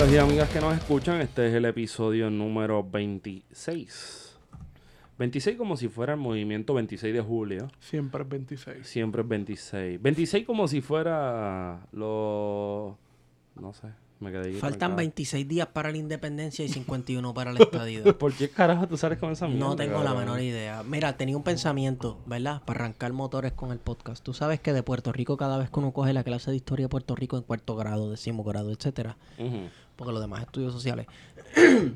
Amigos y amigas que nos escuchan, este es el episodio número 26. 26 como si fuera el movimiento 26 de julio. Siempre es 26. Siempre es 26. 26 como si fuera lo... No sé, me quedé ahí Faltan trancado. 26 días para la independencia y 51 para la estadía. ¿Por qué carajo tú sales con esa mierda? No tengo la menor idea. Mira, tenía un pensamiento, ¿verdad? Para arrancar motores con el podcast. Tú sabes que de Puerto Rico, cada vez que uno coge la clase de historia de Puerto Rico en cuarto grado, décimo grado, etcétera, Ujú. Porque los demás estudios sociales,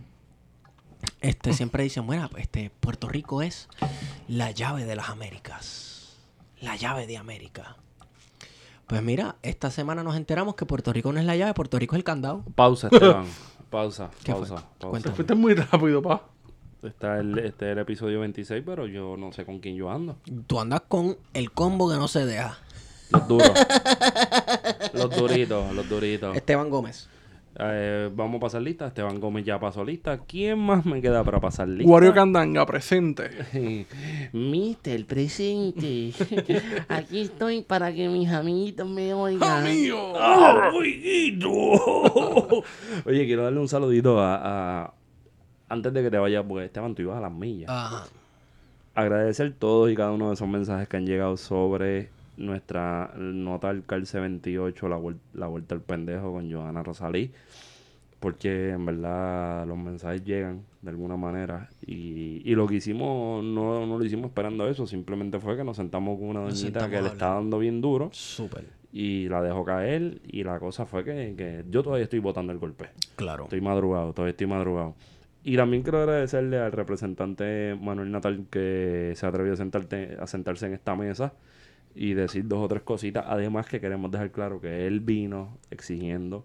este siempre dicen, bueno, pues, este Puerto Rico es la llave de las Américas. La llave de América. Pues mira, esta semana nos enteramos que Puerto Rico no es la llave, Puerto Rico es el candado. Pausa, Esteban. pausa, ¿Qué fue? pausa, pausa. Fuiste muy rápido, pa. Está el, este es el episodio 26, pero yo no sé con quién yo ando. Tú andas con el combo que no se deja. Los duros. los duritos, los duritos. Esteban Gómez. Eh, vamos a pasar lista. Esteban Gómez ya pasó lista. ¿Quién más me queda para pasar lista? Wario Candanga, presente. Mister, presente. Aquí estoy para que mis amiguitos me oigan. ¡Amigo! ¡Ah, amiguito! Oye, quiero darle un saludito a, a- Antes de que te vayas, porque Esteban, tú ibas a las millas. Ajá. Agradecer todos y cada uno de esos mensajes que han llegado sobre nuestra nota al Calce 28, la, la vuelta al pendejo con Johanna Rosalí. Porque en verdad los mensajes llegan de alguna manera. Y, y lo que hicimos, no, no lo hicimos esperando eso. Simplemente fue que nos sentamos con una doñita que le está dando bien duro. Súper. Y la dejó caer. Y la cosa fue que, que yo todavía estoy botando el golpe. Claro. Estoy madrugado, todavía estoy madrugado. Y también quiero agradecerle al representante Manuel Natal que se atrevió a, sentarte, a sentarse en esta mesa y decir dos o tres cositas. Además que queremos dejar claro que él vino exigiendo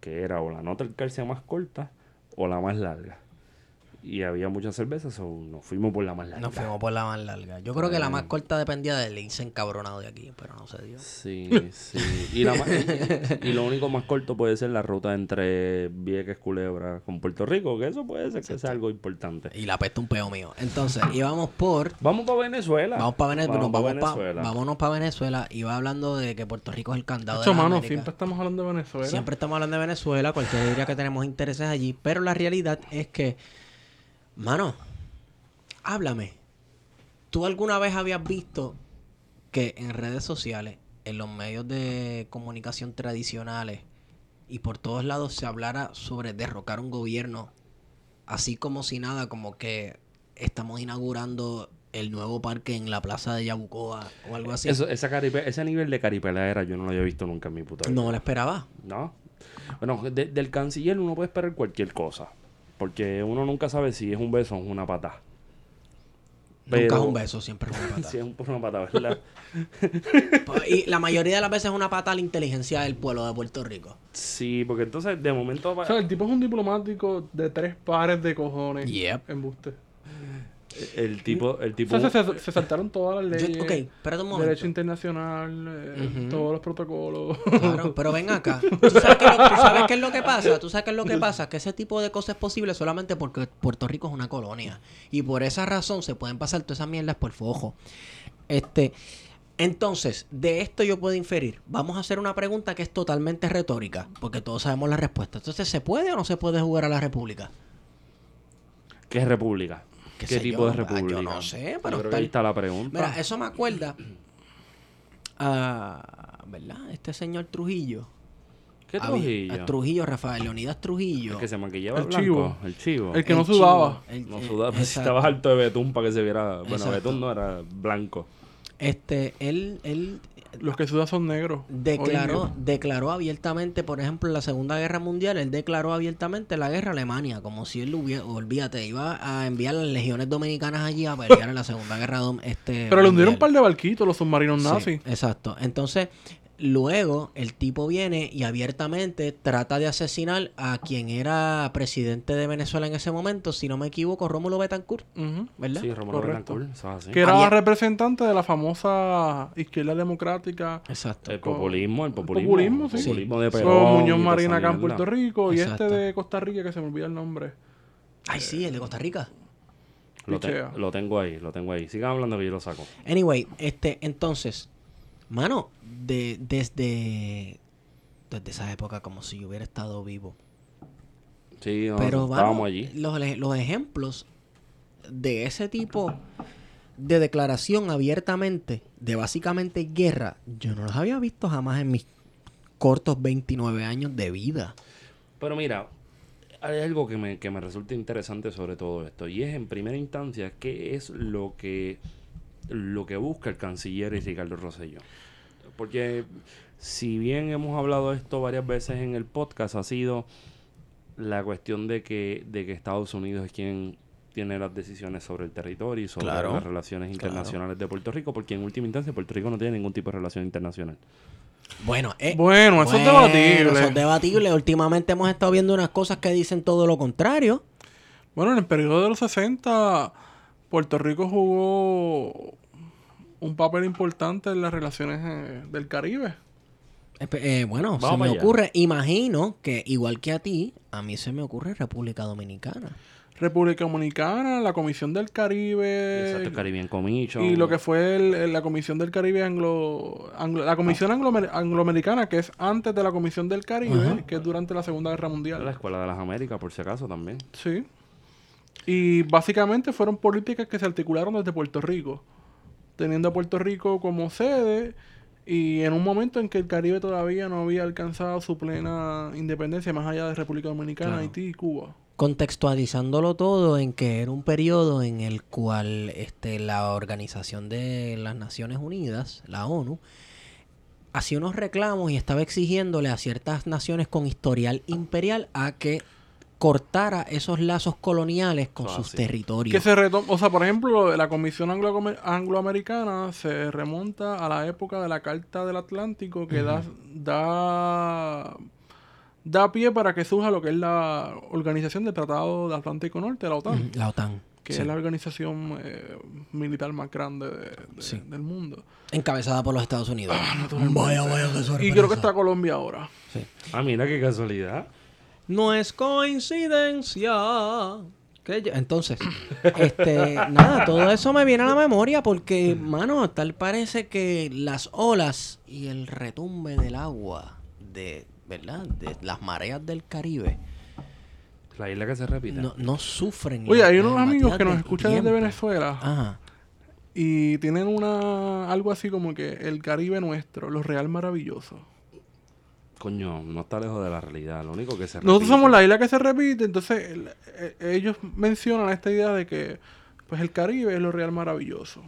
que era o la nota del calcio más corta o la más larga. Y había muchas cervezas o nos fuimos por la más larga. Nos fuimos por la más larga. Yo creo que la más corta dependía del lince encabronado de aquí, pero no se dio. Sí, sí. Y, la más- y lo único más corto puede ser la ruta entre Vieques, Culebra con Puerto Rico, que eso puede ser que sea algo importante. Y la pesta un peo mío. Entonces, íbamos por. Vamos para Venezuela. Vamos para Venezuela. Vamos pa' Vamos pa- Venezuela. vámonos para Venezuela. Iba hablando de que Puerto Rico es el candado de las mano, Américas. siempre estamos hablando de Venezuela. Siempre estamos hablando de Venezuela, cualquiera diría que tenemos intereses allí, pero la realidad es que, mano, háblame. ¿Tú alguna vez habías visto que en redes sociales, en los medios de comunicación tradicionales y por todos lados se hablara sobre derrocar un gobierno, así como si nada, como que estamos inaugurando el nuevo parque en la plaza de Yabucoa o algo así? Eso, esa caripe- ese nivel de caripelaera yo no lo había visto nunca en mi puta vida. no lo esperaba. ¿No? Bueno, de- del canciller uno puede esperar cualquier cosa. Porque uno nunca sabe si es un beso o una pata. Nunca es un beso, siempre es una patada. Si es un- una pata, ¿verdad? Y la mayoría de las veces es una pata a la inteligencia del pueblo de Puerto Rico. sí, porque entonces de momento... O sea, el tipo es un diplomático de tres pares de cojones. Yep. Embuste. El tipo... El O tipo sea, se, se- se saltaron todas las Yo- leyes. ok, espérate un momento. Derecho internacional, eh, todos los protocolos. Claro, pero ven acá. ¿Tú sabes, qué es lo, tú sabes qué es lo que pasa? ¿Tú sabes qué es lo que pasa? Que ese tipo de cosas es posible solamente porque Puerto Rico es una colonia. Y por esa razón se pueden pasar todas esas mierdas por fojo. Este, entonces, de esto yo puedo inferir. Vamos a hacer una pregunta que es totalmente retórica, porque todos sabemos la respuesta. Entonces, ¿se puede o no se puede jugar a la República? ¿Qué es república? ¿Qué ¿Qué, sé tipo yo? de Ah, yo república? no sé, Yo pero que ahí está la pregunta. Mira, eso me acuerda a, ¿verdad? Este señor Trujillo. ¿Qué Trujillo? a Trujillo, Rafael Leonidas Trujillo. El que se maquillaba El blanco. chivo. El chivo. El que no sudaba. chivo, el- No eh, sudaba. Si exacto. estabas alto de betún para que se viera... Bueno, Exacto. betún no era blanco. Este, él, él Los que sudan son negros. declaró, declaró abiertamente, por ejemplo, en la Segunda Guerra Mundial, él declaró abiertamente la guerra a Alemania, como si él hubiera, olvídate, iba a enviar las legiones dominicanas allí a pelear en la Segunda Guerra este, Pero le hundieron un par de barquitos los submarinos Sí, nazis. exacto. Entonces, luego el tipo viene y abiertamente trata de asesinar a quien era presidente de Venezuela en ese momento, si no me equivoco, Rómulo Betancourt. ¿verdad? Sí, Correcto. Betancourt, eso es así. Que era Había- representante de la famosa izquierda democrática. Exacto. El populismo, el populismo. populismo, sí. el populismo de So, Perón. y Muñoz esa acá en. Puerto Rico y Exacto. este de Costa Rica que se me olvida el nombre. Ay, sí, el de Costa Rica. Lo, te- lo tengo ahí, lo tengo ahí. Sigan hablando que yo lo saco. Anyway, este, entonces, mano, de, desde, desde esa época como si yo hubiera estado vivo. Sí, Pero estábamos mano, allí. los, los ejemplos de ese tipo de declaración abiertamente, de básicamente guerra, yo no los había visto jamás en mis cortos 29 años de vida. Pero mira, hay algo que me, que me resulta interesante sobre todo esto. Y es en primera instancia qué es lo que, lo que busca el canciller y Ricardo Rosselló. Porque si bien hemos hablado de esto varias veces en el podcast, ha sido la cuestión de que, de que Estados Unidos es quien tiene las decisiones sobre el territorio y sobre Claro, las relaciones claro. internacionales de Puerto Rico, porque en última instancia Puerto Rico no tiene ningún tipo de relación internacional. Bueno, eh, Bueno, eso es bueno, debatible. Eso es debatible. Últimamente hemos estado viendo unas cosas que dicen todo lo contrario. Bueno, en el periodo de los 60, Puerto Rico jugó un papel importante en las relaciones eh, del Caribe. Espe- eh, bueno, Vamos se me allá. ocurre, imagino que igual que a ti, a mí se me ocurre República Dominicana. República Dominicana, la Comisión del Caribe. Exacto, el Caribbean Commission. Y lo que fue el- el- la Comisión del Caribe anglo, anglo- la Comisión anglo- angloamericana, que es antes de la Comisión del Caribe, que es durante la Segunda Guerra La Mundial. Escuela de las Américas, por si acaso, también. Sí. Y básicamente fueron políticas que se articularon desde Puerto Rico, teniendo a Puerto Rico como sede y en un momento en que el Caribe todavía no había alcanzado su plena independencia más allá de República Dominicana, Claro. Haití y Cuba. Contextualizándolo todo en que era un periodo en el cual este, la Organización de las Naciones Unidas, la ONU, hacía unos reclamos y estaba exigiéndole a ciertas naciones con historial imperial a que cortara esos lazos coloniales con Eso sus territorios. Que se retom- o sea, por ejemplo, la Comisión Anglo- Angloamericana se remonta a la época de la Carta del Atlántico que da, da da pie para que surja lo que es la organización del Tratado del Atlántico Norte, la OTAN, La OTAN. que sí. es la organización eh, militar más grande de- de- Sí. del mundo. Encabezada por los Estados Unidos. Ah, vaya, vaya, qué Y creo que está Colombia ahora. Sí. Ah, mira qué casualidad. No es coincidencia. que yo- Entonces, este, nada, todo eso me viene a la memoria porque, mano, tal parece que las olas y el retumbe del agua de, ¿verdad? De las mareas del Caribe La isla que se repite. no, no sufren. Oye, hay unos amigos que nos escuchan desde. Venezuela Ajá. y tienen una algo así como que el Caribe nuestro, los Real Maravilloso. Coño, no está lejos de la realidad. Lo único que se Nosotros repite- somos la isla que se repite, entonces el- eh, ellos mencionan esta idea de que pues el Caribe es lo real maravilloso.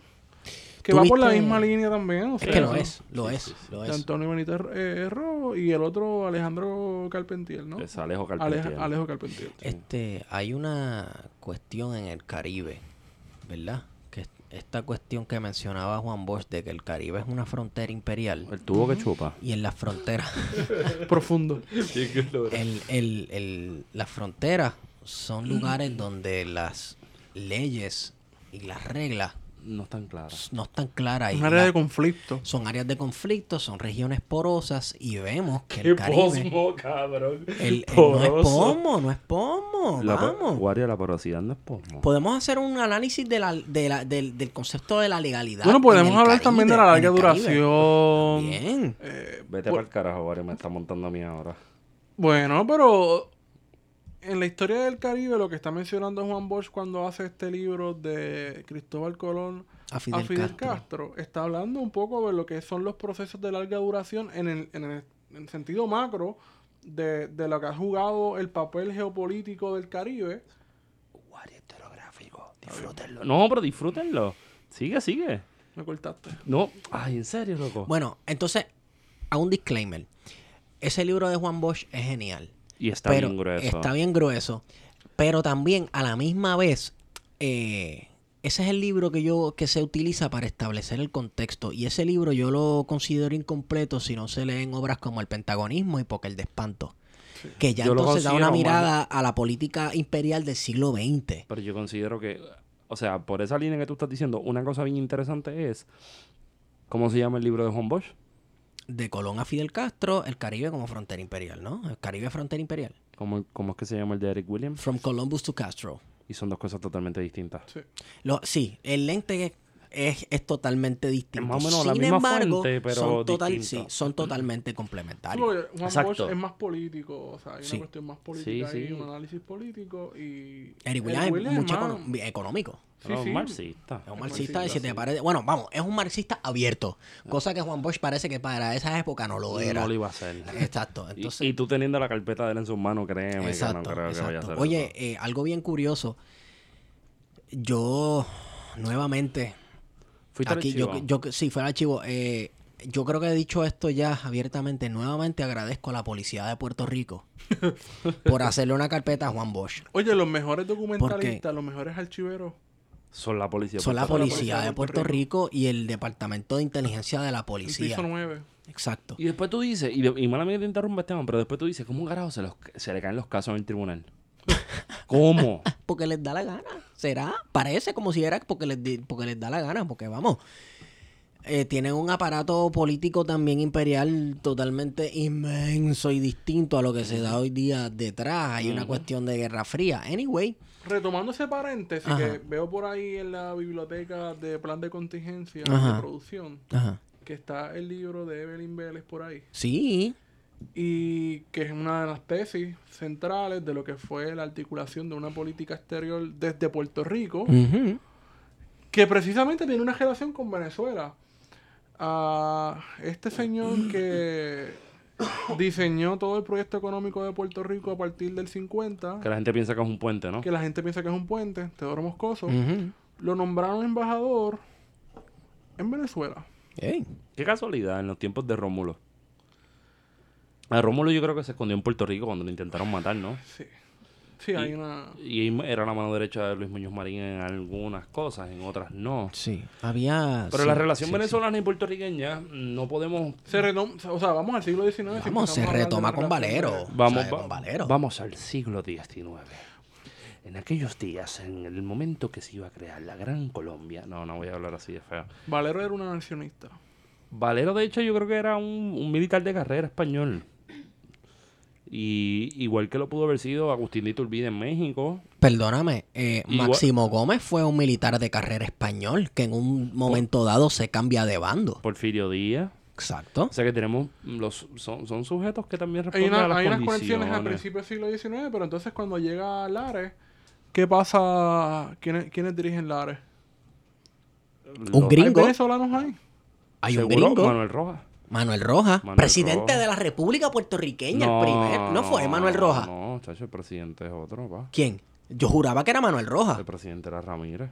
Que va por la ¿Tuviste- misma línea también. O Es sea, que lo es, lo es, sí, sí. lo es. Antonio Benítez eh, Rojo y el otro Alejandro Carpentier, ¿no? Es Alejo Aleja- Carpentier. Alejo Carpentier. Este, hay una cuestión en el Caribe, ¿verdad? Esta cuestión que mencionaba Juan Bosch de que el Caribe es una frontera imperial El tubo que chupa. y en las fronteras, Profundo. el, el, el- las fronteras son lugares donde las leyes y las reglas No están claras. no están claras. y Un área la- de conflicto. son áreas de conflicto, son regiones porosas y vemos que el Caribe... cabrón. el- el- no es pomo, no es pomo, La, po- vamos. Guardia, la porosidad no es pomo. Podemos hacer un análisis de la, de la- del, del concepto de la legalidad. Bueno, podemos hablar también de la Caribe, larga Caribe. duración. Bien. Eh, Vete bu- para el carajo, Guardia, me está montando a mí ahora. Bueno, pero en la historia del Caribe lo que está mencionando Juan Bosch cuando hace este libro de Cristóbal Colón A Fidel, a Fidel Castro. Castro. está hablando un poco de lo que son los procesos de larga duración en el, en el, en el sentido macro de, de lo que ha jugado el papel geopolítico del Caribe. Guardia historiográfico. Disfrútenlo. No, pero disfrútenlo. Sigue, sigue. Me cortaste. No, ay, en serio, loco. Bueno, entonces, a un disclaimer. Ese libro de Juan Bosch es genial. Y está pero bien grueso. Está bien grueso. Pero también, a la misma vez, eh, ese es el libro que yo que se utiliza para establecer el contexto y ese libro yo lo considero incompleto si no se leen obras como El Pentagonismo y Poker de Espanto. Que ya Yo entonces da una más- mirada a la política imperial del siglo XX. Pero yo considero que, o sea, por esa línea que tú estás diciendo, una cosa bien interesante es, ¿cómo se llama el libro de Juan Bosch? De Colón a Fidel Castro, el Caribe como frontera imperial, ¿no? El Caribe frontera imperial. ¿Cómo, cómo es que se llama el de Eric Williams? From Columbus to Castro. Y son dos cosas totalmente distintas. Sí. Lo, sí, el lente es, es totalmente distinto. más o menos la Sin misma embargo, fuente, pero son, total, distinto. sí, son totalmente complementarios. Juan Exacto. Bosch es más político, o sea, hay una Sí. cuestión más política Sí, un análisis político y... Eric Williams es mucho más- económico. Sí, No, sí. marxista. Es un Es marxista, marxista, y si te sí. parece... Bueno, vamos, es un marxista abierto. Cosa que Juan Bosch parece que para esa época no lo era. No lo iba a hacer. Exacto. Y- Entonces, y, tú teniendo la carpeta de él en sus manos, créeme exacto, que no creo que vaya a exacto. hacer Oye, eh, algo bien curioso. Yo, nuevamente, Fuiste aquí, yo, yo, sí, fue el archivo. Eh, yo creo que he dicho esto ya abiertamente. Nuevamente agradezco a la policía de Puerto Rico por hacerle una carpeta a Juan Bosch. Oye, los mejores documentalistas, los mejores archiveros. Son la policía. Son la Puerto Rico. policía de Puerto Rico y el Departamento de Inteligencia de la El Policía. piso 9. Exacto. Y después tú dices, y, y mala mía te interrumpe, Esteban, pero después tú dices, ¿cómo carajo se, los- se le caen los casos en el tribunal? ¿Cómo? Porque les da la gana. ¿Será? Parece como si era porque les, porque les da la gana. Porque vamos. eh, tienen un aparato político también imperial totalmente inmenso y distinto a lo que se da hoy día detrás. Hay una cuestión de guerra fría. Anyway, Retomando ese paréntesis Ajá. que veo por ahí en la biblioteca de plan de contingencia Ajá. de producción, ajá. que está el libro de Evelyn Vélez por ahí. Sí, y que es una de las tesis centrales de lo que fue la articulación de una política exterior desde Puerto Rico, que precisamente tiene una relación con Venezuela. A este señor que diseñó todo el proyecto económico de Puerto Rico a partir del 50, Que la gente piensa que es un puente, ¿no? que la gente piensa que es un puente, Teodoro Moscoso, lo nombraron embajador en Venezuela. Ey, Qué casualidad, en los tiempos de Rómulo. A Rómulo yo creo que se escondió en Puerto Rico cuando lo intentaron matar, ¿no? Sí, sí, hay una... Y era la mano derecha de Luis Muñoz Marín en algunas cosas, en otras no. Sí, había... Pero sí, la relación sí, venezolana y puertorriqueña no podemos... Se retom- o sea, vamos al siglo XIX. Vamos, se retoma con Valero. Vamos, va- Con Valero. vamos al siglo XIX. En aquellos días, en el momento que se iba a crear la Gran Colombia... No, no voy a hablar así de feo. Valero era una nacionista. Valero, de hecho, yo creo que era un, un militar de carrera español. Y igual que lo pudo haber sido Agustín de Iturbide en México. Perdóname, eh, Máximo Gómez fue un militar de carrera español que en un momento dado se cambia de bando. Porfirio Díaz. Exacto. O sea que tenemos los son, son sujetos que también Hay, responden una- a las hay unas conexiones al principio del siglo XIX, pero entonces cuando llega Lares, ¿qué pasa? ¿Quiénes, quiénes dirigen Lares? Un Los- gringo. ¿Hay venezolanos ahí? Hay un seguro, gringo, Manuel Rojas. Manuel Rojas, Manuel presidente Rojas. de la República Puertorriqueña, el primer. ¿No fue Manuel Rojas? No, chacho, el presidente es otro, pa. ¿Quién? Yo juraba que era Manuel Rojas. El presidente era Ramírez,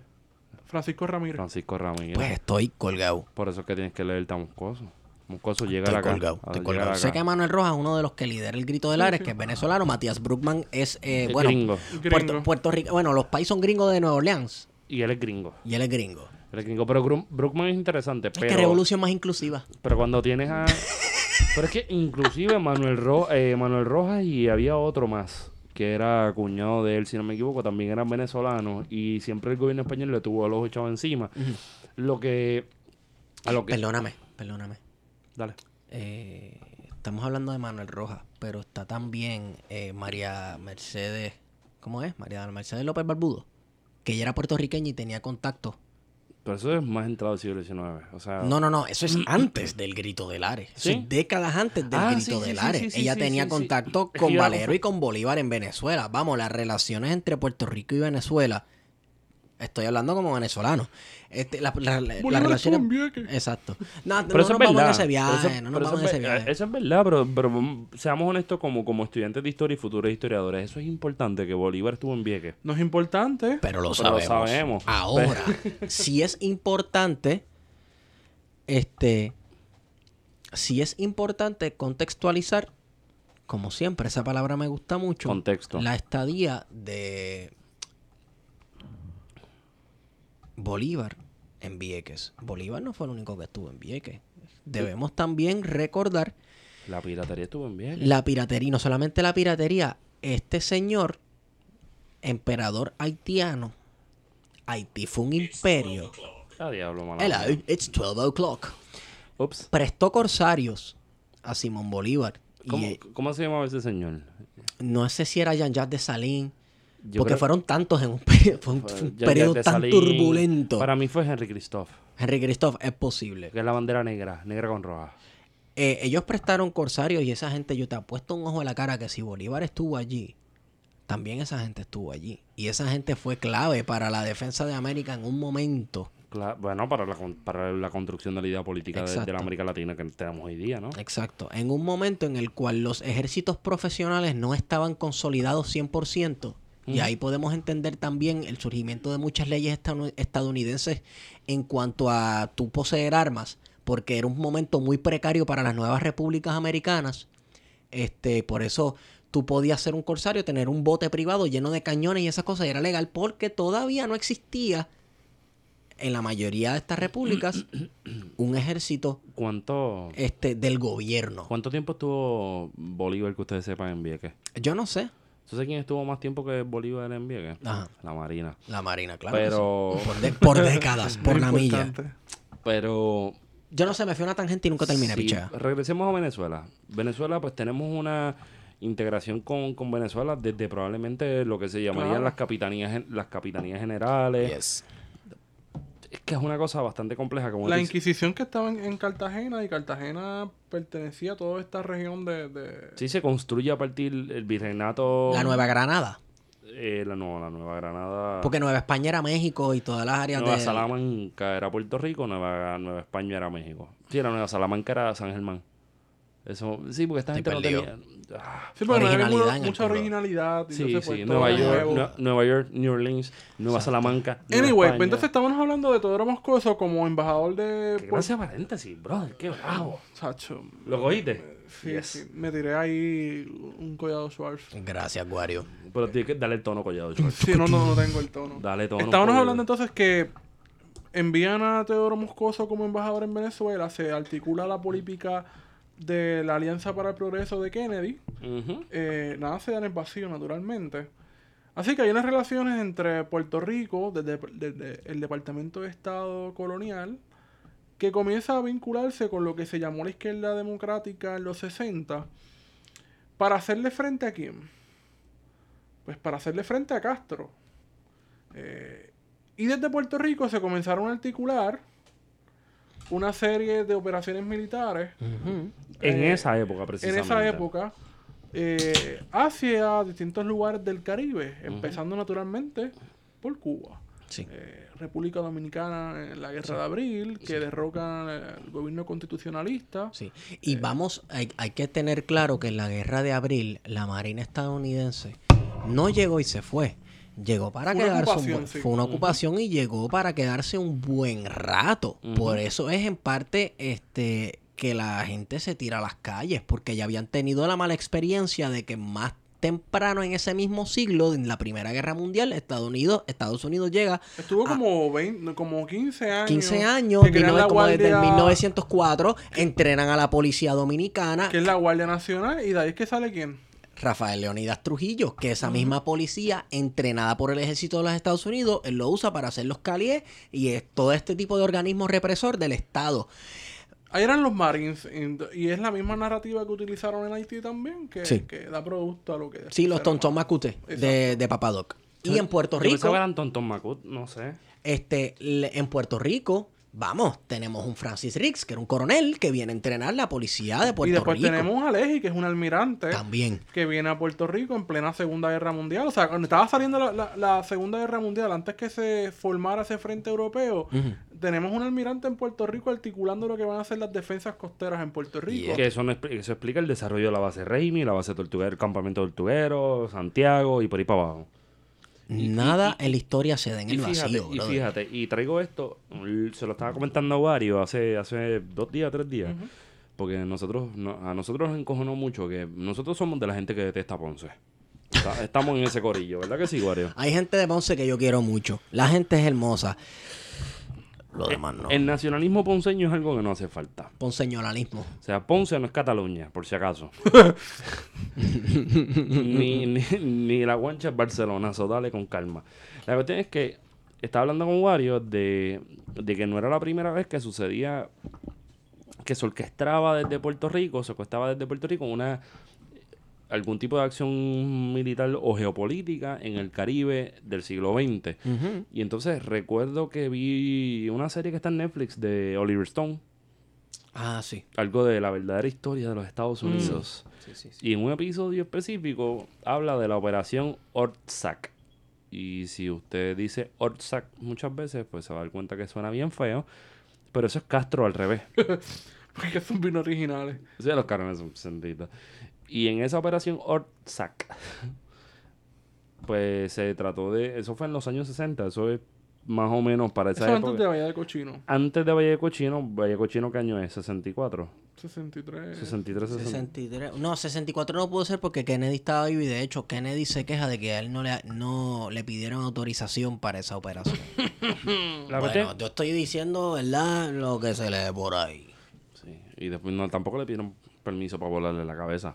Francisco Ramírez. Francisco Ramírez. Pues estoy colgado. Por eso es que tienes que leer tan Moscoso. Moscoso llega Estoy acá. colgado, a estoy llegar colgado. acá. Sé que Manuel Rojas es uno de los que lidera el grito de Lares, que es venezolano. Matías Brookman es, eh, bueno, gringo. Puerto, Gringo. Puerto Rico. Bueno, los países son gringos de Nueva Orleans Y él es gringo. y él es gringo. Gringo. Pero Grum- Brookman es interesante. Es Pero, que revolución más inclusiva. pero cuando tienes a... pero es que inclusive Manuel, Ro- eh, Manuel Rojas y había otro más que era cuñado de él, si no me equivoco, también eran venezolanos y siempre el gobierno español le tuvo a los echados encima. Lo que... A lo que... Perdóname, perdóname. Dale. Eh, estamos hablando de Manuel Rojas, pero está también eh, María Mercedes, ¿cómo es? María Mercedes López Barbudo, que ella era puertorriqueña y tenía contacto. Pero eso es más entrado del siglo XIX. O sea... No, no, no, eso es antes del grito de Lares. Eso ¿Sí? es décadas antes del Ah, grito sí, sí, de sí, Lares. sí, sí, ella tenía contacto con Valero y con Bolívar en Venezuela. Vamos, las relaciones entre Puerto Rico y Venezuela. Estoy hablando como venezolano. Este, la, la- la- las relaciones. Exacto. No, Pero no eso nos es vamos verdad. en ese Pero viaje. eso- no nos pero vamos en eso ese viaje. Eso es verdad, pero, pero seamos honestos como, como estudiantes de historia y futuros historiadores. Eso es importante, que Bolívar estuvo en Vieques. No es importante. Pero lo Pero lo sabemos. sabemos. Ahora, si es importante, este, si es importante contextualizar, como siempre, esa palabra me gusta mucho, Contexto. la estadía de Bolívar en Vieques. Bolívar no fue el único que estuvo en Vieques. Debemos también recordar La piratería estuvo en bien. la piratería, no solamente la piratería, este señor, emperador haitiano, Haití fue un imperio. Ah, diablo, Hello, it's 12 o'clock. Ups. Prestó corsarios a Simón Bolívar. ¿Cómo, Y cómo se llamaba ese señor? no sé si era Jean-Jacques de Salín, Yo porque creo- fueron tantos en un periodo, fue un, fue fue un Jean-Jacques periodo de tan turbulento. Para mí fue Henry Christophe, Henry Christoph, es posible. que es la bandera negra, negra con roja. Eh, ellos prestaron corsarios y esa gente, yo te apuesto un ojo a la cara que si Bolívar estuvo allí, también esa gente estuvo allí. Y esa gente fue clave para la defensa de América en un momento. Bueno, para la, con- para la construcción de la idea política de, la América Latina que tenemos hoy día, ¿no? Exacto. En un momento en el cual los ejércitos profesionales no estaban consolidados 100%. Y ahí podemos entender también el surgimiento de muchas leyes estadounidenses en cuanto a tú poseer armas, porque era un momento muy precario para las nuevas repúblicas americanas. Este, por eso tú podías ser un corsario, tener un bote privado lleno de cañones y esas cosas, y era legal porque todavía no existía en la mayoría de estas repúblicas un ejército ¿Cuánto, este, del gobierno. ¿Cuánto tiempo estuvo Bolívar que ustedes sepan en Vieques? Yo no sé. ¿Sabes quién estuvo más tiempo que Bolívar en Vieques? Ajá. La Marina. La Marina, claro. Pero, sí. Por, de- por décadas, por la milla. pero Yo no sé, me fui a una tangente y nunca terminé, Sí, pichea. regresemos a Venezuela. Venezuela, pues tenemos una integración con, con Venezuela desde probablemente lo que se llamarían Claro. las capitanías las capitanías generales. Yes. Que es una cosa bastante compleja. Como La dice- Inquisición que estaba en, en Cartagena y Cartagena pertenecía a toda esta región de... de- Sí se construye a partir el virreinato. La Nueva Granada. eh, la, no, la Nueva Granada. Porque Nueva España era México y todas las áreas Nueva de... Salamanca era Puerto Rico, Nueva, Nueva España era México. Sí, la Nueva Salamanca era San Germán. Eso, sí, porque esta gente no tenía. Ah, Sí, porque no había mucha originalidad. y sí, entonces, pues, sí. Nueva York, Nueva York, New Orleans, Nueva Salamanca. Nueva Anyway, pues España. entonces estamos hablando de Teodoro Moscoso como embajador de... Qué Puerto- gracia paréntesis, brother, qué bravo. Sacho, ¿Lo cogiste? Sí, Yes. sí, me tiré ahí un collado Schwarz. Gracias, Guario. Pero tienes que darle el tono collado, George. Sí, no, no, no tengo el tono. Dale tono. Estábamos hablando entonces que envían a Teodoro Moscoso como embajador en Venezuela, se articula la política de la Alianza para el Progreso de Kennedy, eh, nada se da en el vacío naturalmente. Así que hay unas relaciones entre Puerto Rico, desde, desde el Departamento de Estado Colonial, que comienza a vincularse con lo que se llamó la izquierda democrática en los 60, para hacerle frente a quién? Pues para hacerle frente a Castro. Eh, y desde Puerto Rico se comenzaron a articular una serie de operaciones militares. En Eh, esa época, en precisamente. esa época eh, hacia distintos lugares del Caribe, empezando naturalmente por Cuba. Sí. Eh, República Dominicana en la Guerra de Abril, que derrocan el gobierno constitucionalista. Sí. Y vamos, hay, hay que tener claro que en la guerra de abril, la Marina estadounidense no llegó y se fue. Llegó para quedarse un. Fue una ocupación y llegó para quedarse un buen rato. Por eso es en parte este que la gente se tira a las calles, porque ya habían tenido la mala experiencia de que más temprano en ese mismo siglo, en la Primera Guerra Mundial, Estados Unidos, Estados Unidos llega Estuvo como, 20 como 15 años. 15 años, que crean 19 la como desde el Guardia- 1904, entrenan a la policía dominicana. Que es la Guardia Nacional, y de ahí es que sale quién. Rafael Leonidas Trujillo, que esa misma policía entrenada por el ejército de los Estados Unidos, él lo usa para hacer los calies y es todo este tipo de organismo represor del Estado. Ahí eran los Marines, and- y es la misma narrativa que utilizaron en Haití también, que, Sí. que da producto a lo que... Sí, los más. Macute de, de Papadoc. Y en Puerto Yo pensaba Rico, que eran Tonton Macut, no sé. este, en Puerto Rico, vamos, tenemos un Francis Riggs, que era un coronel que viene a entrenar la policía de Puerto Y después Rico. tenemos a Leji, que es un almirante. También. que viene a Puerto Rico en plena Segunda Guerra Mundial. O sea, cuando estaba saliendo la, la- la Segunda Guerra Mundial, antes que se formara ese frente europeo, tenemos un almirante en Puerto Rico articulando lo que van a ser las defensas costeras en Puerto Rico. Que eso, no expli- eso explica el desarrollo de la base Raimi, la base Tortuguero, el campamento Tortuguero, Santiago y por ahí para abajo. Nada en la historia se da en Y el fíjate, vacío. y brother. fíjate, y traigo esto, se lo estaba comentando a Wario hace, hace dos días, tres días, porque nosotros, no- a nosotros nos encojonó mucho que nosotros somos de la gente que detesta a Ponce. Estamos en ese corillo, ¿verdad que sí, Wario? Hay gente de Ponce que yo quiero mucho. La gente es hermosa. Lo demás no. El nacionalismo ponceño es algo que no hace falta. Ponceñolanismo. O sea, Ponce no es Cataluña, por si acaso. ni, ni, ni la guancha es Barcelona, so dale con calma. La cuestión es que estaba hablando con Wario de, de que no era la primera vez que sucedía que se orquestaba desde Puerto Rico, se orquestaba desde Puerto Rico una algún tipo de acción militar o geopolítica en el Caribe del siglo XX. Y entonces recuerdo que vi una serie que está en Netflix de Oliver Stone, Ah, sí. algo de la verdadera historia de los Estados Mm. Unidos. Sí, sí, sí. Y en un episodio específico habla de la operación Ortsac. Y si usted dice Ortsac muchas veces, pues se va a dar cuenta que suena bien feo. Pero eso es Castro al revés. Porque son bien originales. Sea, los carnes son sentidos. Y en esa operación Ortsac, pues se trató de... Eso fue en los años 60. Eso es más o menos para esa Eso época. antes de Bahía de Cochino. Antes de Valle de Cochino, Valle de Cochino, ¿qué año es? 64, 63. 63, 60. 63. No, 64 no pudo ser porque Kennedy estaba vivo y de hecho Kennedy se queja de que a él no le, no le pidieron autorización para esa operación. La bueno, yo estoy diciendo, ¿verdad? Lo que se lee por ahí. Sí, y después no, tampoco le pidieron permiso para volarle la cabeza.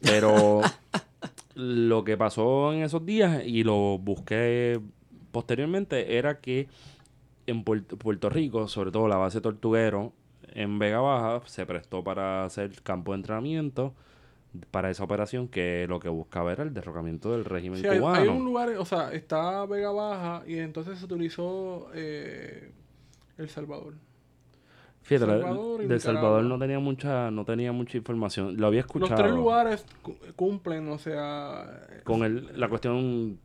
Pero lo que pasó en esos días, y lo busqué posteriormente, era que en Puerto, Puerto Rico, sobre todo la base Tortuguero, en Vega Baja, se prestó para hacer campo de entrenamiento para esa operación que lo que buscaba era el derrocamiento del régimen Sí, hay, cubano. hay un lugar, o sea, está Vega Baja y entonces se utilizó eh, El Salvador. Fíjate, Salvador y Salvador no tenía mucha no tenía mucha información. Lo había escuchado. Los tres lugares cu- cumplen, o sea, con el, la cuestión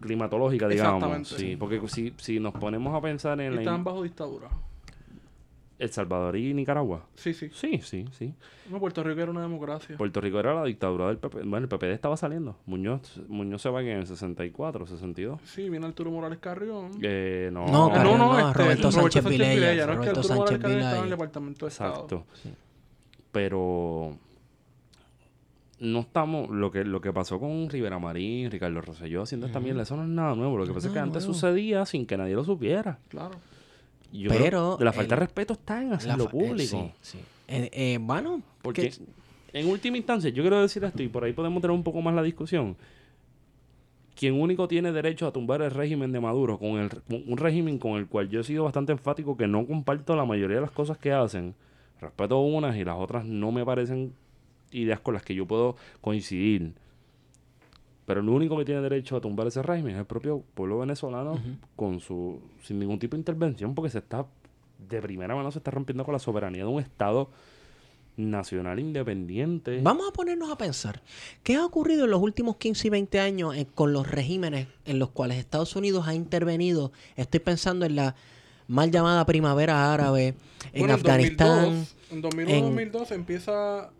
climatológica, digamos. Exactamente, Sí, porque si, si nos ponemos a pensar en la están bajo dictadura. El Salvador y Nicaragua. Sí, sí. Sí, sí, sí. No, Puerto Rico era una democracia. Puerto Rico era la dictadura del PP. Bueno, el PPD estaba saliendo. Muñoz, Muñoz se va en el 64, 62. Sí, viene Arturo Morales Carrión. Eh, no, No, Carrión no, no, no, este, Roberto Sánchez Vilella, No es que Morales Sánchez Carrión estaba en el. Departamento de Estado. Exacto. Sí. Pero no estamos. Lo que, lo que pasó con Rivera Marín, Ricardo Rosselló haciendo esta mierda, eso no es nada nuevo. Lo que pasa es que antes nuevo. sucedía sin que nadie lo supiera. Claro. Yo Pero creo que la falta el- de respeto está en hacerlo eh, público. sí, sí. Eh, eh, bueno, Porque que- en última instancia, yo quiero decir esto y por ahí podemos tener un poco más la discusión. Quien único tiene derecho a tumbar el régimen de Maduro, con, el, un régimen con el cual yo he sido bastante enfático que no comparto la mayoría de las cosas que hacen. Respeto unas y las otras no me parecen ideas con las que yo puedo coincidir. Pero el único que tiene derecho a tumbar ese régimen es el propio pueblo venezolano con su sin ningún tipo de intervención porque se está de primera mano se está rompiendo con la soberanía de un estado nacional independiente. Vamos a ponernos a pensar. ¿Qué ha ocurrido en los últimos 15 y 20 años eh, con los regímenes en los cuales Estados Unidos ha intervenido? Estoy pensando en la mal llamada primavera árabe, en Bueno, Afganistán. 2002, en 2001 en- 2002 empieza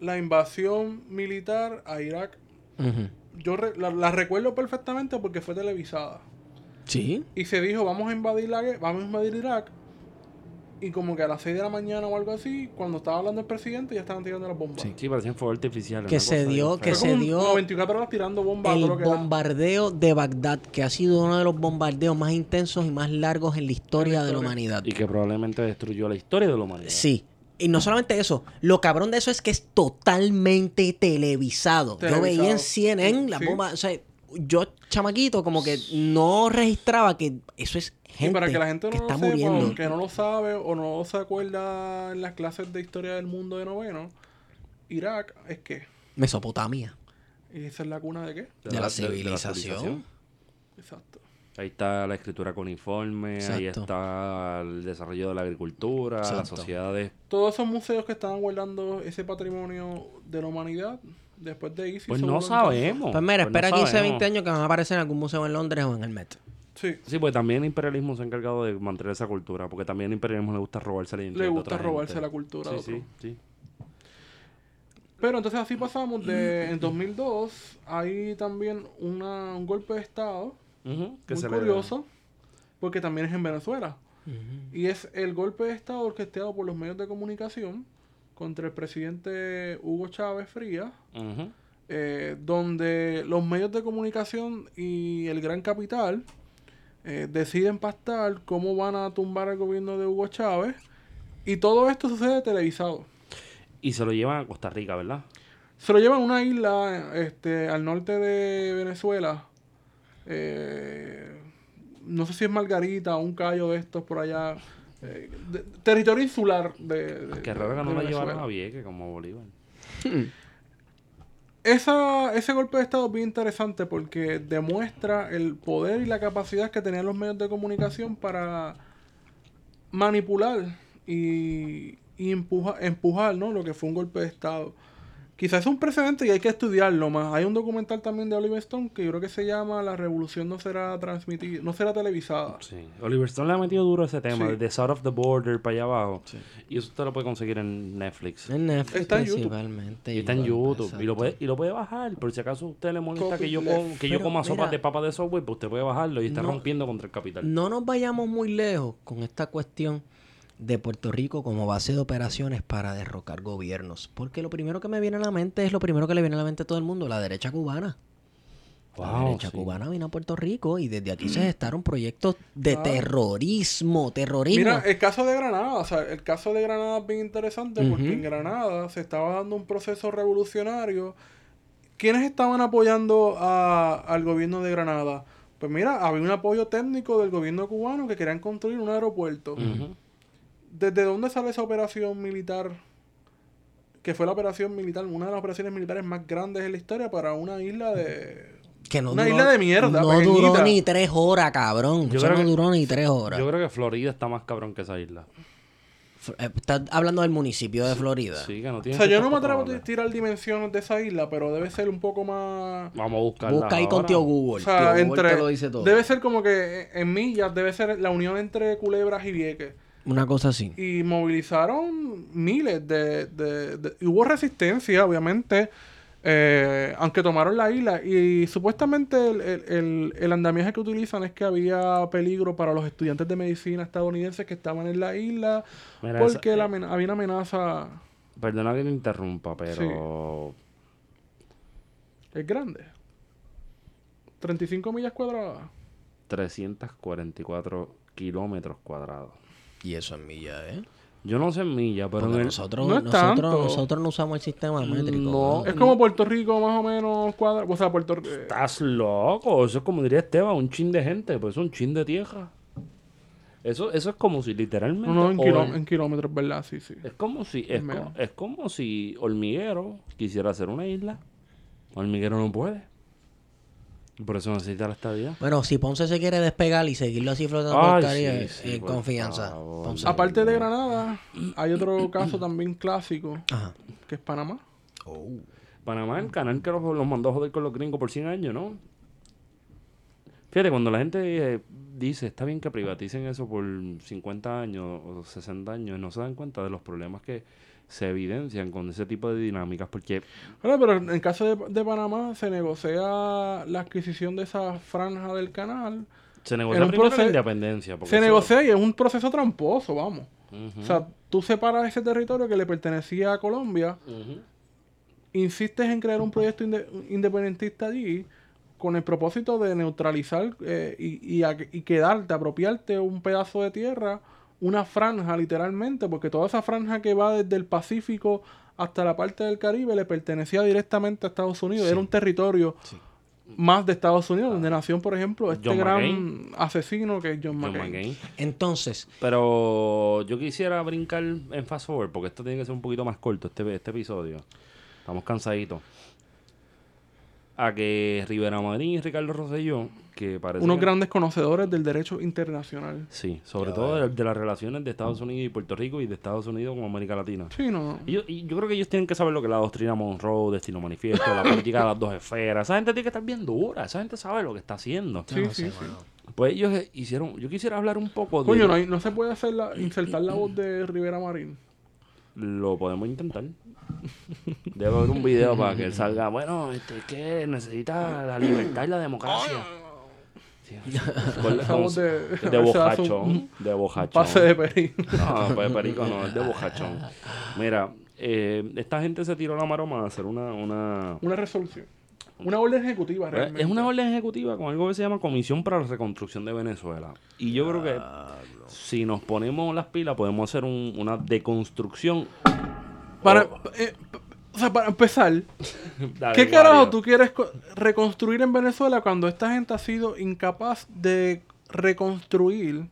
la invasión militar a Irak. Ujú. Yo re- la, la recuerdo perfectamente porque fue televisada. Sí. Y se dijo, vamos a invadir la, vamos a invadir Irak. Y como que a las 6 de la mañana o algo así, cuando estaba hablando el presidente, ya estaban tirando las bombas. Sí. Sí, parecían fuegos artificiales. Que se dio- que se dio como 24 horas tirando bombas. El lo que bombardeo de Bagdad, que ha sido uno de los bombardeos más intensos y más largos en la historia de la historia. humanidad. Y que probablemente destruyó la historia de la humanidad. Sí. Y no solamente eso, lo cabrón de eso es que es totalmente televisado. Yo veía en Televisado. CNN la Sí. bomba, o sea, yo chamaquito como que no registraba que eso es Y gente, para que la gente no que lo está sepa, muriendo. o que no lo sabe o no se acuerda en las clases de historia del mundo de noveno, Irak es que. Mesopotamia. ¿Y esa es la cuna de qué? De, la, civilización. Exacto. Ahí está la escritura con informe, ahí está el desarrollo de la agricultura, las sociedades. Todos esos museos que estaban guardando ese patrimonio de la humanidad después de ISIS. Pues no sabemos. Pues mira, Pues no espera 15, sabemos. 20 años que van a aparecer en algún museo en Londres o en el Met. Sí. Sí, pues también el imperialismo se ha encargado de mantener esa cultura, porque también el imperialismo le gusta robarse la identidad Le gusta otra robarse gente. la cultura Sí, de sí, sí. Pero entonces así pasamos de en 2002 hay también una, un golpe de estado Que muy curioso porque también es en Venezuela y es el golpe de estado orquestado por los medios de comunicación contra el presidente Hugo Chávez Frías eh, donde los medios de comunicación y el gran capital eh, deciden pactar cómo van a tumbar el gobierno de Hugo Chávez. Y todo esto sucede televisado. Y se lo llevan a Costa Rica, ¿verdad? Se lo llevan a una isla este, al norte de Venezuela. Eh, no sé si es Margarita o un callo de estos por allá. eh, de- territorio insular de, de- Qué raro que no la llevaron a Vieques como Bolívar. Esa, ese golpe de Estado es bien interesante porque demuestra el poder y la capacidad que tenían los medios de comunicación para manipular y, y empuja- empujar ¿no? lo que fue un golpe de Estado. Quizás es un precedente y hay que estudiarlo más. Hay un documental también de Oliver Stone que yo creo que se llama La revolución no será transmitida, no será televisada. Sí. Oliver Stone le ha metido duro ese tema, Sí. desde South of the Border para allá abajo. Y eso usted lo puede conseguir en Netflix. En Netflix Está en YouTube. principalmente. Y está en YouTube. Y lo, puede, y lo puede bajar. Por si acaso a usted le molesta Copy que yo, com- que yo coma mira, de papa de Subway, pues usted puede bajarlo y está no- rompiendo contra el capital. No nos vayamos muy lejos con esta cuestión de Puerto Rico como base de operaciones para derrocar gobiernos. Porque lo primero que me viene a la mente es lo primero que le viene a la mente a todo el mundo, la derecha cubana. la derecha sí. cubana vino a Puerto Rico y desde aquí se gestaron proyectos de terrorismo, terrorismo. Mira, el caso de Granada, o sea, el caso de Granada es bien interesante porque en Granada se estaba dando un proceso revolucionario. ¿Quiénes estaban apoyando a- al gobierno de Granada? Pues mira, había un apoyo técnico del gobierno cubano que querían construir un aeropuerto. ¿Desde dónde sale esa operación militar? Que fue la operación militar, una de las operaciones militares más grandes en la historia para una isla de... que no una duró- isla de mierda, No pequeñita. duró ni tres horas, cabrón. Yo creo no que- duró ni tres horas. Yo creo que Florida está más cabrón que esa isla. Eh, Estás hablando del municipio de Florida. Sí, que no O tiene sea, yo no me atrevo a tirar dimensiones de esa isla, pero debe ser un poco más... Vamos a buscarla Busca ahí con ahora. tío Google. O sea, tío Google entre, te lo dice todo. debe ser como que en millas, debe ser la unión entre Culebras y Vieques. Una cosa así. Y movilizaron miles de... de- de- y hubo resistencia, obviamente, eh, aunque tomaron la isla. Y supuestamente el, el- el- el andamiaje que utilizan es que había peligro para los estudiantes de medicina estadounidenses que estaban en la isla, Mira, porque esa- la amen- había una amenaza... Perdona que te interrumpa, pero... Es grande. 35 millas cuadradas. 344 kilómetros cuadrados. Y eso en millas, ¿eh? Yo no sé en millas, pero Porque en el- nosotros, No es nosotros, tanto. nosotros no usamos el sistema métrico. No. Es como Puerto Rico, más o menos cuadrado. O sea, Puerto Rico... Estás loco. Eso es como diría Esteban, un chin de gente, pues es un chin de tierra. Eso, eso es como si literalmente. No, no, en, Hor- kiló- en kilómetros, ¿verdad? Sí, sí. Es como si. Es, co- es como si Hormiguero quisiera hacer una isla. Hormiguero no puede. Por eso necesita la estadía. Bueno, si Ponce se quiere despegar y seguirlo así flotando Ay, por el Caribe, sí, sí, en por confianza. favor. Ponce. Aparte de Granada, hay otro caso también clásico, Ajá. que es Panamá. Panamá es el canal que los, los mandó a joder con los gringos por 100 años, ¿no? Fíjate, cuando la gente eh, dice, está bien que privaticen eso por 50 años o 60 años, no se dan cuenta de los problemas que se evidencian con ese tipo de dinámicas, porque Bueno, pero en el caso de, de Panamá se negocia la adquisición de esa franja del canal. se negocia primero la proce- independencia. porque Se eso- negocia y es un proceso tramposo, vamos. O sea, tú separas ese territorio que le pertenecía a Colombia, ujú. insistes en crear un proyecto inde- independentista allí con el propósito de neutralizar eh, y, y, a- y quedarte, apropiarte un pedazo de tierra, una franja literalmente, porque toda esa franja que va desde el Pacífico hasta la parte del Caribe le pertenecía directamente a Estados Unidos, era un territorio más de Estados Unidos, donde nació, por ejemplo, este John gran McCain. asesino que es John, John McCain. McCain. Entonces, Pero yo quisiera brincar en fast forward, porque esto tiene que ser un poquito más corto, este, este episodio. Estamos cansaditos. A que Rivera Madrid y Ricardo Rosselló, que parece Unos grandes conocedores del derecho internacional. Sí, sobre todo de, de las relaciones de Estados Unidos y Puerto Rico y de Estados Unidos con América Latina. Sí, no. Y yo, y yo creo que ellos tienen que saber lo que es la doctrina Monroe, Destino Manifiesto, la política de las dos esferas. Esa gente tiene que estar bien dura, esa gente sabe lo que está haciendo. Sí, no sí, sí. Pues ellos hicieron, yo quisiera hablar un poco de... Coño, no, hay- no se puede hacer la, insertar la voz de Rivera Marín. Lo podemos intentar. Debe haber un video para que él salga. Bueno, este, que necesita la libertad y la democracia. Voz de- de bojachón. De bojachón. Pase de perín. No, pues perico no, es de bojachón. Mira, eh, esta gente se tiró la maroma a hacer una, una, Una resolución. Una orden ejecutiva, Pues, realmente. Es una orden ejecutiva con algo que se llama Comisión para la Reconstrucción de Venezuela. Y yo creo que si nos ponemos las pilas podemos hacer un- una deconstrucción. Para, Oh. eh, o sea, para empezar, Dale, ¿qué carajo Wario. tú quieres co- reconstruir en Venezuela cuando esta gente ha sido incapaz de reconstruir?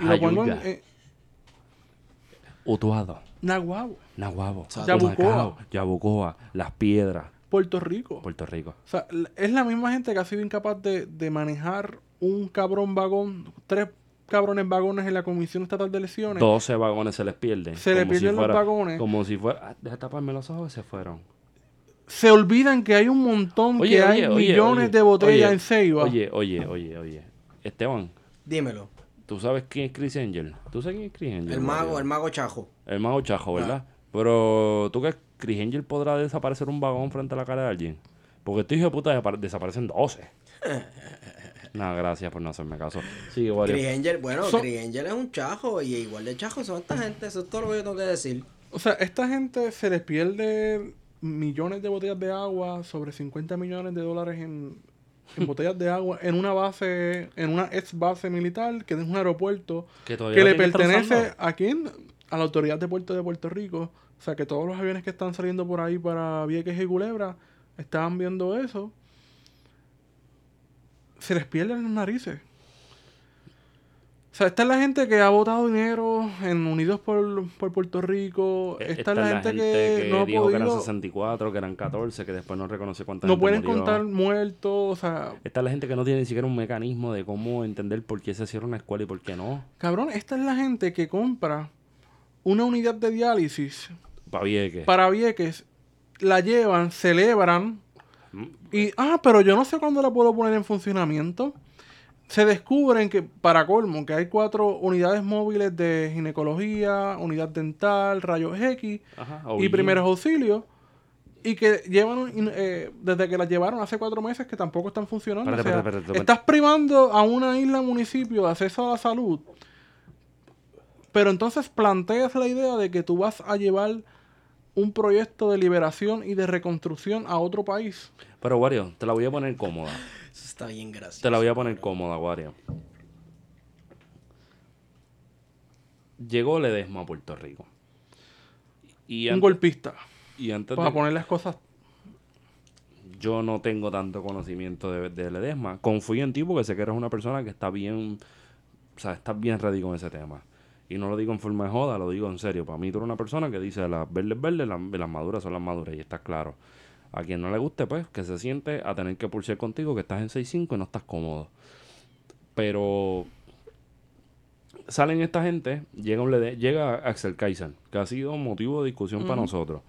Y lo pongo en eh, Utuado, Naguabo, Nahuabo, Yabucoa. Yabucoa, Las Piedras, Puerto Rico. Puerto Rico. O sea, es la misma gente que ha sido incapaz de, de manejar un cabrón vagón, tres cabrones vagones en la Comisión Estatal de Elecciones. 12 vagones se les pierden. Se le como si pierden los fuera- vagones. Como si fuera. Ah, Deja taparme los ojos y se fueron. Se olvidan que hay un montón, que hay millones de botellas oye, en Ceiba. Oye, oye, oye, oye. Esteban, Dímelo. ¿tú sabes quién es Chris Angel? ¿Tú sabes quién es Chris Angel? El mago, el mago chajo. El mago chajo, ¿verdad? Pero, ¿tú que Chris Angel podrá desaparecer un vagón frente a la cara de alguien? Porque este hijo de puta desapare- desaparecen 12. Nada, gracias por no hacerme caso. Wario. Chris Angel, bueno, So- Chris Angel es un chajo y igual de chajo son esta gente, eso es todo lo que yo tengo que decir. O sea, esta gente se les pierde millones de botellas de agua, sobre 50 millones de dólares en, en botellas de agua, en una base, en una ex base militar, que es un aeropuerto, Que le pertenece a quién? A la autoridad de puerto de Puerto Rico. O sea, que todos los aviones que están saliendo por ahí para Vieques y Culebra estaban viendo eso. Se les pierden las narices. O sea, esta es la gente que ha votado dinero en Unidos por, por Puerto Rico. Eh, Esta, es la gente, que, no ha dijo que eran podido... 64, que eran 14, que después no reconoce cuánta No gente pueden murió. contar muertos. O sea, Esta es la gente que no tiene ni siquiera un mecanismo de cómo entender por qué se cierra una escuela y por qué no. cabrón, esta es la gente que compra una unidad de diálisis Pa' Vieques. para Vieques, la llevan, celebran y, ah, pero yo no sé cuándo la puedo poner en funcionamiento. Se descubren que, para colmo, que hay cuatro unidades móviles de ginecología, unidad dental, rayos X Ajá, y primeros auxilios. Y que llevan, eh, desde que las llevaron hace cuatro meses, que tampoco están funcionando. Espérate, O sea, estás privando a una isla municipio de acceso a la salud. Pero entonces planteas la idea de que tú vas a llevar un proyecto de liberación y de reconstrucción a otro país. Pero, Wario, te la voy a poner cómoda. Eso está bien gracioso. Te la voy a poner cómoda, Wario. Llegó Ledesma a Puerto Rico. Y Un antes, golpista. y antes Para de- poner las cosas. yo no tengo tanto conocimiento de, de Ledesma. Confío en ti porque sé que eres una persona que está bien, o sea, estás bien ready con ese tema. Y no lo digo en forma de joda, lo digo en serio. Para mí tú eres una persona que dice las verdes verdes, las, las maduras son las maduras y está claro. A quien no le guste, pues, que se siente a tener que pulsar contigo, que estás en 6'5 y no estás cómodo. Pero salen esta gente, llega, un llega Axel Kaiser, que ha sido motivo de discusión para nosotros.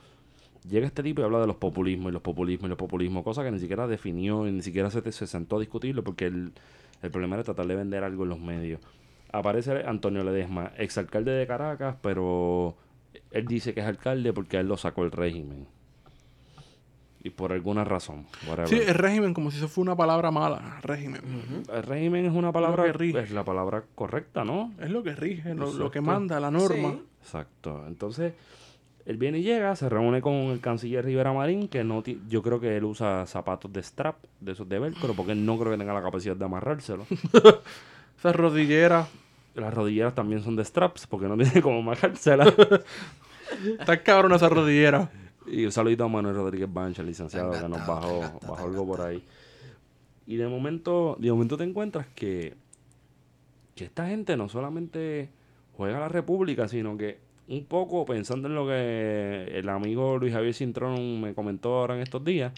Llega este tipo y habla de los populismos y los populismos y los populismos, cosa que ni siquiera definió y ni siquiera se, se sentó a discutirlo porque el, el problema era tratar de vender algo en los medios. Aparece Antonio Ledesma, exalcalde de Caracas, pero él dice que es alcalde porque a él lo sacó el régimen. Y por alguna razón. whatever. Sí, el régimen, como si eso fuera una palabra mala. Régimen. El régimen es una palabra, que rige. es la palabra correcta, ¿no? Es lo que rige, lo, lo que manda, la norma. Sí. Exacto. Entonces, él viene y llega, se reúne con el canciller Rivera Marín, que no yo creo que él usa zapatos de strap, de esos de velcro, porque él no creo que tenga la capacidad de amarrárselo. Esas rodilleras. Las rodilleras también son de straps, porque no tiene como amarrárselas. Está cabrón esa rodillera. y un saludito a Manuel Rodríguez Bancha, el licenciado, que nos bajó, bajó algo por ahí. Y de momento, de momento te encuentras que, que esta gente no solamente juega a la República, sino que un poco pensando en lo que el amigo Luis Javier Cintrón me comentó ahora en estos días,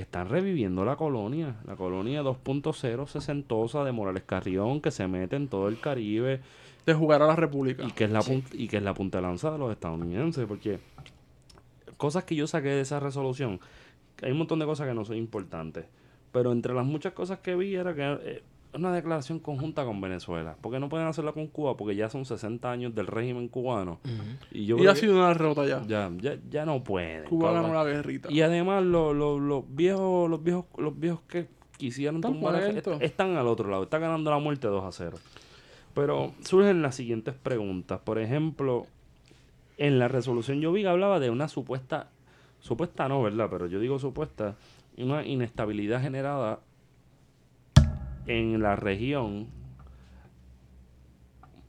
están reviviendo la colonia, la colonia 2.0 sesentosa de Morales Carrión que se mete en todo el Caribe De jugar a la República. y que es la punta, y que es la punta de lanza de los estadounidenses porque cosas que yo saqué de esa resolución hay un montón de cosas que no son importantes pero entre las muchas cosas que vi era que eh, una declaración conjunta con Venezuela porque no pueden hacerla con Cuba porque ya son 60 años del régimen cubano y yo Y ha sido una derrota ya. ya, ya, ya no pueden Cuba ganó la guerrita. Y además lo- lo- los viejos, los viejos, los viejos que quisieron Están tumbar est- están al otro lado, está ganando la muerte 2 a 0. Pero surgen las siguientes preguntas. Por ejemplo, en la resolución yo vi que hablaba de una supuesta, supuesta no, ¿verdad? Pero yo digo supuesta, una inestabilidad generada en la región